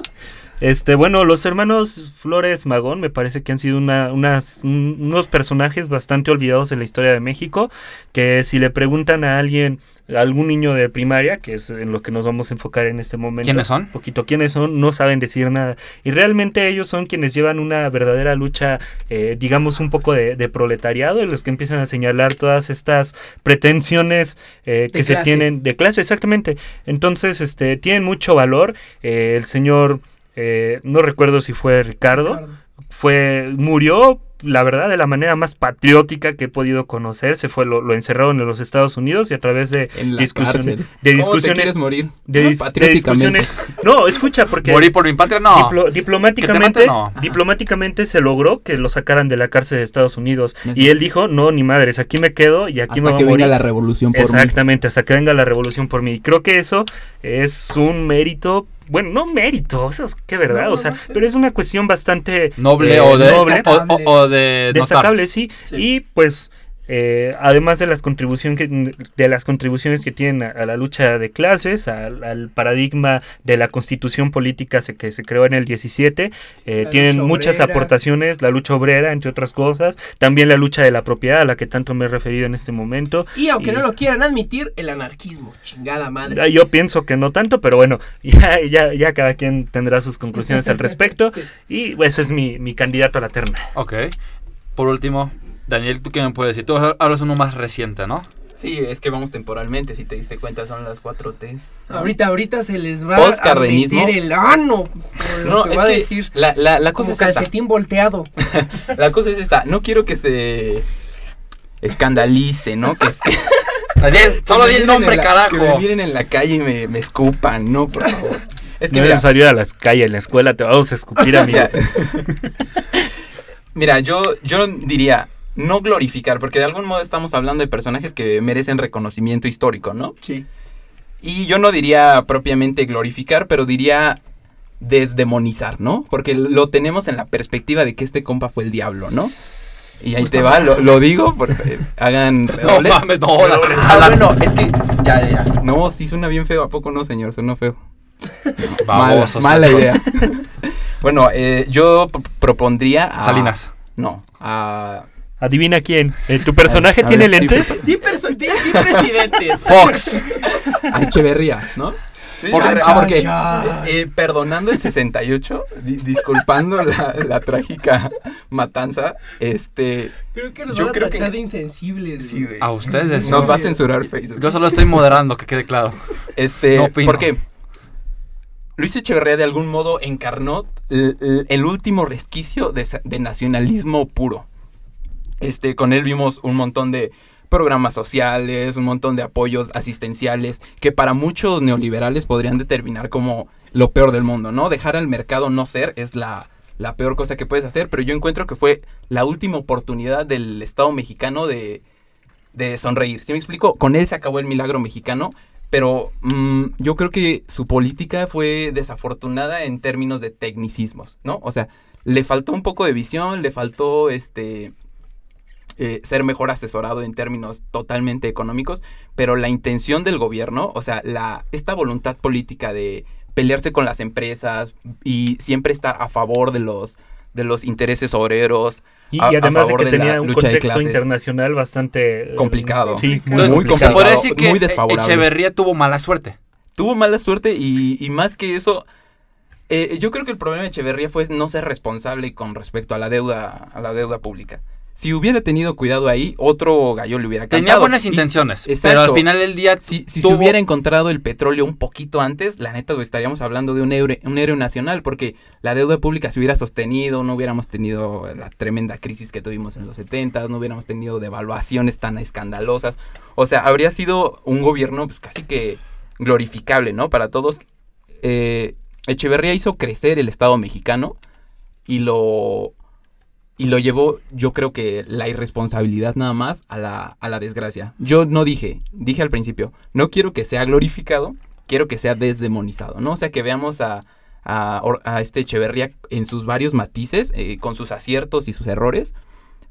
S4: Este, bueno, los hermanos Flores Magón me parece que han sido una- unas, unos personajes bastante olvidados en la historia de México, que si le preguntan a alguien, a algún niño de primaria, que es en lo que nos vamos a enfocar en este momento,
S2: ¿Quiénes son?
S4: un poquito quiénes son, no saben decir nada. Y realmente ellos son quienes llevan una verdadera lucha, eh, digamos, un poco de, de proletariado, y los que empiezan a señalar todas estas pretensiones eh, que se tienen de clase, exactamente. Entonces, este, tienen mucho valor. Eh, el señor, eh, no recuerdo si fue Ricardo,
S1: Ricardo.
S4: fue, murió, la verdad, de la manera más patriótica que he podido conocer. Se fue, lo, lo encerraron en los Estados Unidos y a través de
S3: En la
S4: discusiones,
S3: cárcel.
S4: de
S3: ¿Cómo te
S4: discusiones,
S3: quieres morir?
S4: de,
S3: No,
S4: dis- de
S3: patrióticamente.
S4: discusiones. No, escucha, porque
S2: Morir por mi patria, no.
S4: diplo- diplomáticamente,
S2: no.
S4: diplomáticamente se logró que lo sacaran de la cárcel de Estados Unidos.
S3: Ajá.
S4: Y él dijo, no, ni madres, aquí me quedo y aquí me
S3: Hasta
S4: voy
S3: que
S4: a
S3: venga
S4: morir.
S3: la revolución por mí.
S4: Exactamente, hasta que venga la revolución por mí. Y creo que eso es un mérito, bueno, no mérito, eso es que verdad,
S1: No,
S4: o sea,
S1: no, sí.
S4: pero es una cuestión bastante
S2: Noble
S4: eh,
S2: o de,
S4: noble,
S2: o, o- o de notar.
S4: destacable, sí.
S1: Sí.
S4: Y pues eh, además de las, contribución que, de las contribuciones que tienen a, a la lucha de clases, al, al paradigma de la constitución política se, que se creó en el 17, eh, tienen muchas
S1: obrera.
S4: aportaciones, la lucha obrera, entre otras cosas, también la lucha de la propiedad, a la que tanto me he referido en este momento.
S1: Y aunque
S4: Y-
S1: no lo quieran admitir, el anarquismo, chingada madre.
S4: Ah, Yo pienso que no tanto, pero bueno, ya, ya, ya cada quien tendrá sus conclusiones al respecto.
S1: Sí.
S4: Y ese es mi, mi candidato a la terna.
S2: Ok. Por último, Daniel, ¿tú qué me puedes decir? Tú hablas uno más reciente, ¿no?
S3: Sí, es que vamos temporalmente, si te diste cuenta son las cuatro T's.
S1: Ahorita, ahorita se les va a meter el ano.
S3: No,
S1: que
S3: es
S1: va a
S3: que
S1: decir.
S3: la, la, la cosa
S1: Como
S3: es esta.
S1: calcetín volteado.
S3: La cosa es esta. No quiero que se escandalice, ¿no? Que, es que
S2: Daniel, solo di el nombre,
S3: la-
S2: carajo.
S3: Que me miren en la calle y me, me escupan, no, por favor. Es que
S4: no
S3: mira,
S4: es necesario ir a las calles, en la escuela te vamos a escupir, amigo.
S3: mira, mira, yo, yo diría no glorificar, porque de algún modo estamos hablando de personajes que merecen reconocimiento histórico, ¿no?
S1: Sí.
S3: Y yo no diría propiamente glorificar, pero diría desdemonizar, ¿no? Porque lo tenemos en la perspectiva de que este compa fue el diablo, ¿no? Y ahí
S1: Pues
S3: te va, lo, lo digo, porque hagan
S2: No mames, no, la,
S3: Ah, bueno, es que ya, ya, ya. No, sí suena bien feo, ¿a poco no, señor? Suena feo. Mala,
S2: Babosos,
S3: mala
S2: esos.
S3: idea. bueno, eh, yo propondría a...
S2: Salinas.
S3: No, a...
S4: Adivina quién. Eh, ¿Tu personaje
S3: A
S4: tiene
S3: ver,
S4: lentes?
S1: Di, presidentes.
S2: Fox.
S3: a Echeverría, ¿no?
S2: Por-
S3: Ah,
S1: chan,
S3: porque,
S1: chan.
S3: eh, perdonando el 68, di- disculpando la, la trágica matanza, este...
S1: Creo que nos
S3: Yo
S1: van a
S3: creo que-
S1: de insensibles.
S3: Sí,
S1: güey.
S3: güey.
S2: A ustedes.
S3: Nos
S2: no.
S3: va a censurar Facebook.
S2: Yo solo estoy moderando, que quede claro.
S3: Este,
S2: No opino.
S3: porque Luis Echeverría de algún modo encarnó el, último resquicio de nacionalismo puro. Este, con él vimos un montón de programas sociales, un montón de apoyos asistenciales que para muchos neoliberales podrían determinar como lo peor del mundo, ¿no? Dejar al mercado no ser es la, la peor cosa que puedes hacer, pero yo encuentro que fue la última oportunidad del Estado mexicano de, de sonreír. ¿Sí me explico? Con él se acabó el milagro mexicano, pero mm, yo creo que su política fue desafortunada en términos de tecnicismos, ¿no? O sea, le faltó un poco de visión, le faltó este eh, ser mejor asesorado en términos totalmente económicos, pero la intención del gobierno, o sea, la esta voluntad política de pelearse con las empresas y siempre estar a favor de los de los intereses obreros,
S4: Y,
S3: a-
S4: y
S3: a
S4: además de
S3: favor
S4: que
S3: de
S4: tenía un
S3: lucha de
S4: contexto internacional bastante eh,
S3: Complicado.
S4: Sí, muy
S2: Entonces,
S3: Muy
S2: se
S4: complicado.
S2: puede
S3: complicado,
S2: decir que
S3: muy desfavorable.
S2: Echeverría tuvo mala suerte.
S3: tuvo mala suerte y, y más que eso, eh, yo creo que el problema de Echeverría fue no ser responsable con respecto a la deuda, a la deuda pública. Si hubiera tenido cuidado ahí, otro gallo le hubiera cantado.
S2: Tenía buenas intenciones, pero al final del día
S3: Si, si se hubiera encontrado el petróleo un poquito antes, la neta estaríamos hablando de un héroe, un héroe nacional, porque la deuda pública se hubiera sostenido, no hubiéramos tenido la tremenda crisis que tuvimos en los 70, no hubiéramos tenido devaluaciones tan escandalosas. O sea, habría sido un gobierno pues casi que glorificable, ¿no? Para todos. Eh, Echeverría hizo crecer el Estado mexicano y lo y lo llevó, yo creo que la irresponsabilidad nada más a la, a la desgracia. Yo no dije, dije al principio, no quiero que sea glorificado, quiero que sea desdemonizado, ¿no? O sea, que veamos a, a, a este Echeverría en sus varios matices, eh, con sus aciertos y sus errores,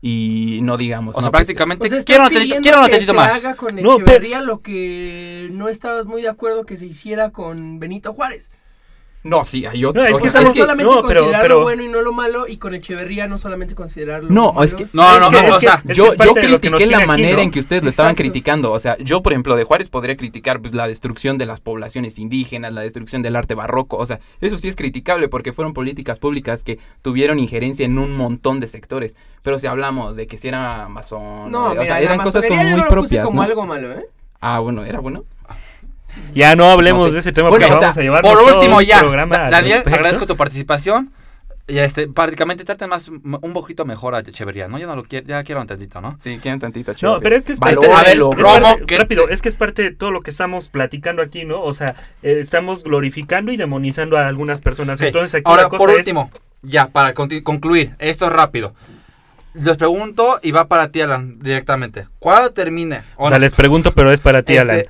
S3: y no digamos...
S2: O sea,
S3: no, pues,
S2: prácticamente,
S1: O sea, estás
S2: quiero un
S1: pidiendo
S2: quiero un
S1: que se
S2: más.
S1: haga con
S4: No, pero-
S1: Echeverría lo que no estabas muy de acuerdo que se hiciera con Benito Juárez.
S3: No, sí, hay otro.
S4: No, es
S3: o
S4: que
S3: sea,
S1: no
S4: estamos-
S1: solamente
S4: no, pero-
S1: considerar
S4: pero-
S1: lo bueno y no lo malo, y con Echeverría no solamente considerar lo
S3: No,
S1: malo.
S3: es que-
S2: No, no,
S4: Es que-
S2: no,
S4: es
S2: o
S4: que-
S2: sea,
S4: es que
S3: yo,
S4: es que
S3: critiqué la
S4: aquí,
S3: manera
S4: ¿no?
S3: en que ustedes lo estaban criticando. O sea, yo, por ejemplo, de Juárez podría criticar pues, la destrucción de las poblaciones indígenas, la destrucción del arte barroco. O sea, eso sí es criticable porque fueron políticas públicas que tuvieron injerencia en un montón de sectores. Pero si hablamos de que si era masón,
S1: No,
S3: o
S1: mira,
S3: sea,
S1: la
S3: eran cosas como
S1: masonería yo
S3: muy
S1: no lo puse
S3: propias.
S1: como
S3: ¿no?
S1: algo malo, ¿eh?
S3: Ah, bueno, era bueno.
S4: Ya no hablemos
S3: No sé.
S4: de ese tema
S3: Bueno,
S4: porque
S3: o sea,
S4: vamos a llevar
S2: Por último, ya.
S4: programa
S2: Daniel,
S4: respecto.
S2: agradezco tu participación. Y este, prácticamente trata más un poquito mejor a Echeverría, ¿no? Ya no lo quiero, ya quiero un tantito, ¿no?
S3: Sí, quedan tantito.
S4: No,
S3: chévere.
S4: pero es que es, este-
S2: a ver,
S4: es
S2: Romo,
S4: parte-
S2: que-
S4: rápido, es que es parte de todo lo que estamos platicando aquí, ¿no? O sea, eh, estamos glorificando y demonizando a algunas personas. Entonces aquí
S2: Ahora,
S4: la cosa
S2: por
S4: es-
S2: último, ya, para concluir, esto es rápido. Les pregunto y va para ti, Alan, directamente. ¿Cuándo termine?
S4: o sea, les pregunto, pero es para ti, Alan.
S2: Este,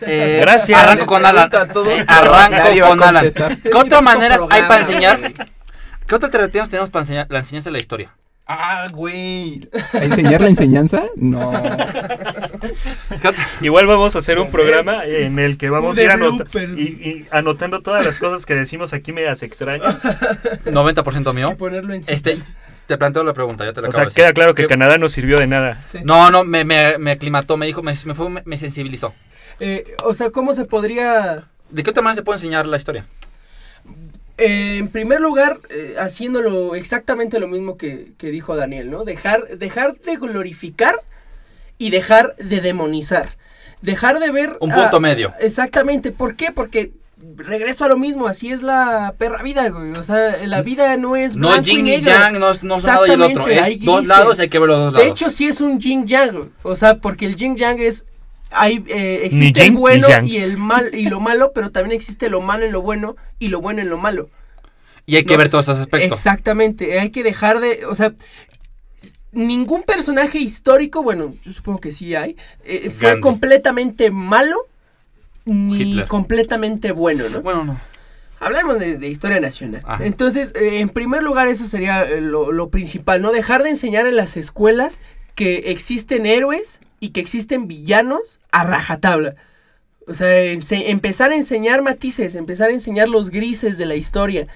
S2: eh,
S4: Gracias.
S2: Arranco con Alan.
S3: pregunto a todos,
S2: Eh, arranco con Alan. ¿Qué otras maneras hay para enseñar?
S1: güey.
S2: ¿Qué otras alternativas tenemos para enseñar la enseñanza de la historia?
S3: Ah, güey. ¿A enseñar la enseñanza? No.
S4: Igual vamos a hacer un programa en el que vamos a ir anota- y, y anotando todas las cosas que decimos aquí medias extrañas.
S2: 90% mío.
S1: Y ponerlo en
S2: Este. Te planteo la pregunta, ya te la
S4: O
S2: acabo
S4: sea,
S2: de decir.
S4: queda claro que
S2: ¿Qué-
S4: Canadá no sirvió de nada.
S2: No, no, me, me, me aclimató, me dijo, me, me, fue- me- me sensibilizó.
S1: Eh, o sea, ¿cómo se podría
S2: ¿De qué otra manera se puede enseñar la historia?
S1: Eh, en primer lugar, eh, haciéndolo exactamente lo mismo que, que dijo Daniel, ¿no? Dejar, dejar de glorificar y dejar de demonizar. Dejar de ver...
S2: Un punto medio.
S1: Exactamente. ¿Por qué? Porque regreso a lo mismo, así es la perra vida, güey. O sea, la vida no es
S2: No
S1: y
S2: yin ni
S1: negro.
S2: yang, no, es- no es un lado y el otro. Es dos lados, hay que ver los dos
S1: De
S2: lados.
S1: hecho, sí es un yin yang, güey. o sea, porque el yin yang es hay eh,
S4: Ni
S1: existe el
S4: yin
S1: bueno y el mal y lo malo, pero también existe lo malo en lo bueno y lo bueno en lo malo.
S2: y hay que
S1: no,
S2: ver todos esos aspectos.
S1: Exactamente, hay que dejar de, o sea, ningún personaje histórico, bueno, yo supongo que sí hay, eh, fue completamente malo ni
S2: Hitler.
S1: completamente bueno, ¿no?
S2: Bueno, no.
S1: Hablemos de, de historia nacional.
S2: Ajá.
S1: Entonces, eh, en primer lugar, eso sería eh, lo, lo principal, ¿no? Dejar de enseñar en las escuelas que existen héroes y que existen villanos a rajatabla. O sea, empezar a enseñar matices, empezar a enseñar los grises de la historia.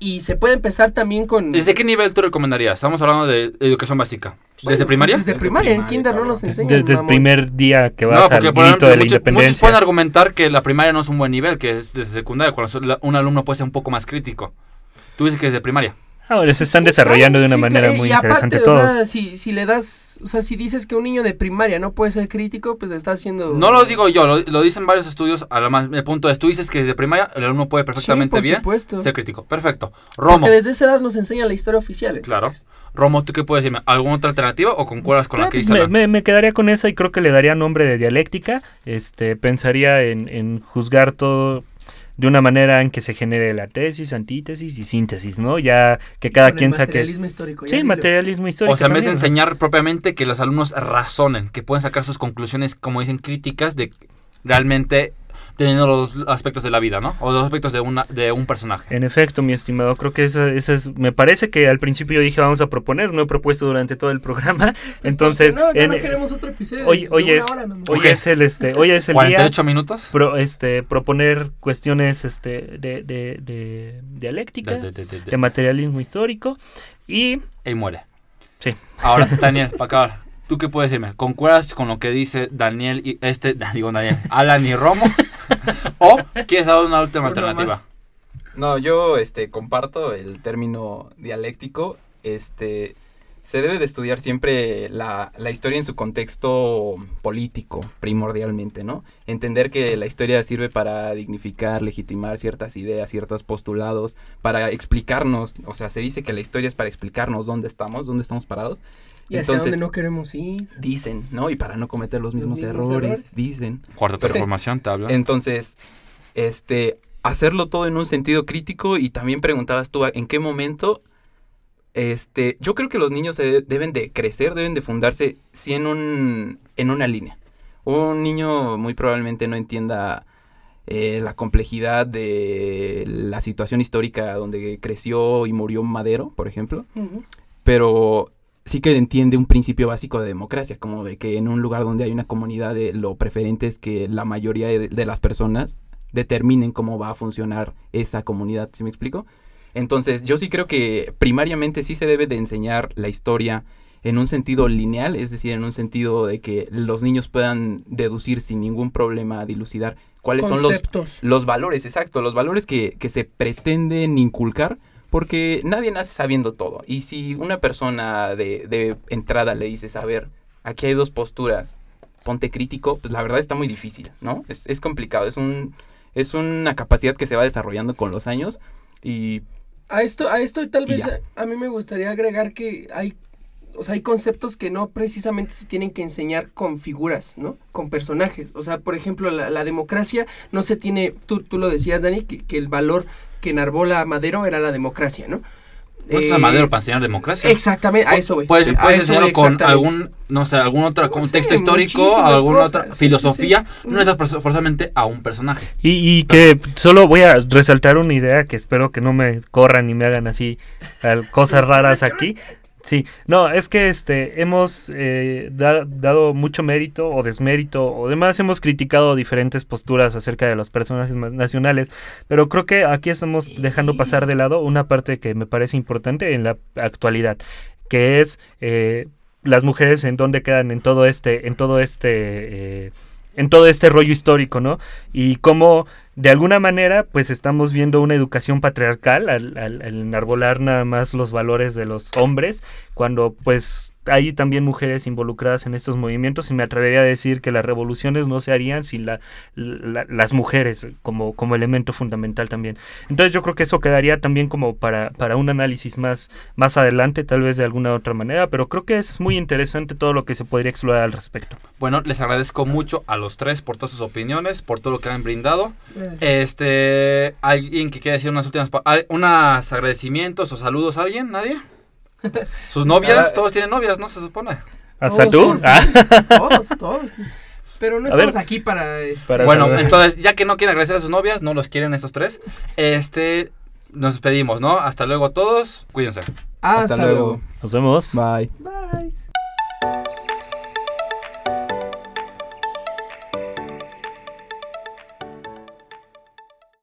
S1: Y se puede empezar también con...
S2: ¿Desde qué nivel tú recomendarías? Estamos hablando de educación básica. ¿Desde
S1: Bueno,
S2: primaria?
S1: Desde,
S3: Desde
S1: primaria, en
S3: primaria,
S1: kinder no
S3: cabrón.
S1: nos enseñan.
S4: Desde el primer día que
S2: No,
S4: vas al
S2: porque por
S4: grito
S2: ejemplo,
S4: de la
S2: muchos, muchos
S4: independencia.
S2: pueden argumentar que la primaria no es un buen nivel, que es desde secundaria, cuando un alumno puede ser un poco más crítico. Tú dices que desde primaria.
S4: Ahora se están desarrollando de una manera
S1: claro,
S4: muy
S1: y aparte,
S4: interesante
S1: o
S4: todos.
S1: sea, si, si le das, o sea, si dices que un niño de primaria no puede ser crítico, pues está haciendo...
S2: No lo digo yo, lo, lo dicen varios estudios. A lo más, el punto es, tú dices que desde primaria el alumno puede perfectamente
S1: por
S2: bien
S1: supuesto.
S2: ser crítico. Perfecto. Romo,
S1: Porque desde esa edad nos enseña la historia oficial.
S2: claro. Romo, ¿tú qué puedes decirme? ¿Alguna otra alternativa o concuerdas con la que dice
S4: me, me- me quedaría con esa y creo que le daría nombre de dialéctica. Este, pensaría en, en juzgar todo de una manera en que se genere la tesis, antítesis y síntesis, ¿no? Ya que cada quien saque...
S1: materialismo histórico. ya
S4: Sí, materialismo histórico.
S2: O sea, en vez de enseñar propiamente que los alumnos razonen, que pueden sacar sus conclusiones, como dicen, críticas de realmente teniendo los aspectos de la vida, ¿no? O los aspectos de, una, de un personaje.
S4: En efecto, mi estimado, creo que esa, esa es, me parece que al principio yo dije vamos a proponer, no he propuesto durante todo el programa, entonces
S1: No, ya
S4: en-
S1: no queremos otro episodio.
S4: hoy, hoy es,
S1: hora,
S4: hoy es el este, hoy es el día
S2: 48 minutos.
S4: pro- este, proponer cuestiones este, de, de, de dialéctica,
S2: De- de- de- de- de-
S4: de materialismo histórico y
S2: Y muere.
S4: Sí.
S2: Ahora, Daniel, para acabar, ¿tú qué puedes decirme? ¿Concuerdas con lo que dice Daniel y este, digo Daniel, Alan y Romo? ¿O quieres dar una última alternativa?
S3: No, yo este comparto el término dialéctico. Este se debe de estudiar siempre la, la historia en su contexto político, primordialmente, ¿no? Entender que la historia sirve para dignificar, legitimar ciertas ideas, ciertos postulados, para explicarnos, o sea, se dice que la historia es para explicarnos dónde estamos, dónde estamos parados.
S1: Y hacia
S3: Entonces,
S1: dónde no queremos ir.
S3: dicen, ¿no? Y para no cometer los mismos,
S1: mismos
S3: errores,
S1: errores.
S3: dicen.
S2: Cuarta transformación, te hablo.
S3: Entonces, este, hacerlo todo en un sentido crítico y también preguntabas tú en qué momento, este, yo creo que los niños se deben de crecer, deben de fundarse sí en un, en una línea. Un niño muy probablemente no entienda eh, la complejidad de la situación histórica donde creció y murió Madero, por ejemplo pero sí que entiende un principio básico de democracia, como de que en un lugar donde hay una comunidad de lo preferente es que la mayoría de, de las personas determinen cómo va a funcionar esa comunidad, ¿sí me explico? Entonces, yo sí creo que primariamente sí se debe de enseñar la historia en un sentido lineal, es decir, en un sentido de que los niños puedan deducir sin ningún problema, dilucidar cuáles son los, los valores, exacto, los valores que, que se pretenden inculcar, porque nadie nace sabiendo todo. Y si una persona de, de entrada le dices, a ver, aquí hay dos posturas, ponte crítico, pues la verdad está muy difícil, ¿no? Es, es complicado, es, un, es una capacidad que se va desarrollando con los años y
S1: A esto, a esto tal vez a, a mí me gustaría agregar que hay, o sea, hay conceptos que no precisamente se tienen que enseñar con figuras, ¿no? Con personajes. O sea, por ejemplo, la, la democracia no se tiene, tú, tú lo decías, Dani, que, que el valor que enarbola Madero era la democracia, ¿no?
S2: ¿No es
S1: Eh,
S2: a Madero para enseñar democracia?
S1: Exactamente, a eso voy.
S2: Puedes, puedes enseñarlo con algún, no sé, algún otro
S1: No
S2: contexto
S1: sé,
S2: histórico, alguna
S1: cosas,
S2: otra
S1: sí, sí,
S2: filosofía.
S1: sí.
S2: No necesitas forz- forzosamente a un personaje.
S4: Y, y que solo voy a resaltar una idea que espero que no me corran y me hagan así al- cosas raras aquí. Sí, no, es que este hemos eh, da- dado mucho mérito o desmérito o demás, hemos criticado diferentes posturas acerca de los personajes nacionales, pero creo que aquí estamos dejando pasar de lado una parte que me parece importante en la actualidad, que es eh, las mujeres en dónde quedan en todo este, en todo este, eh, en todo este rollo histórico, ¿no? Y cómo de alguna manera, pues estamos viendo una educación patriarcal al, al- al enarbolar nada más los valores de los hombres, cuando pues hay también mujeres involucradas en estos movimientos y me atrevería a decir que las revoluciones no se harían sin la, la- las mujeres como, como elemento fundamental también. Entonces yo creo que eso quedaría también como para, para un análisis más, más adelante, tal vez de alguna otra manera, pero creo que es muy interesante todo lo que se podría explorar al respecto.
S2: Bueno, les agradezco mucho a los tres por todas sus opiniones, por todo lo que han brindado.
S1: Gracias.
S2: Este, ¿alguien que quiera decir unas últimas, unos agradecimientos o saludos? ¿Alguien? ¿Nadie? Sus novias,
S3: Ah,
S2: todos tienen novias, ¿no? Se supone.
S4: ¿Hasta
S1: Todos,
S4: tú? Ah.
S1: Todos, todos. Pero no
S4: A ver.
S1: estamos aquí para... este,
S4: Para
S2: Bueno, entonces, ya que no quieren agradecer a sus novias, no los quieren estos tres, este, nos despedimos, ¿no? Hasta luego todos, cuídense.
S1: Hasta,
S3: Hasta
S1: luego.
S3: luego.
S4: Nos vemos.
S3: Bye.
S1: Bye.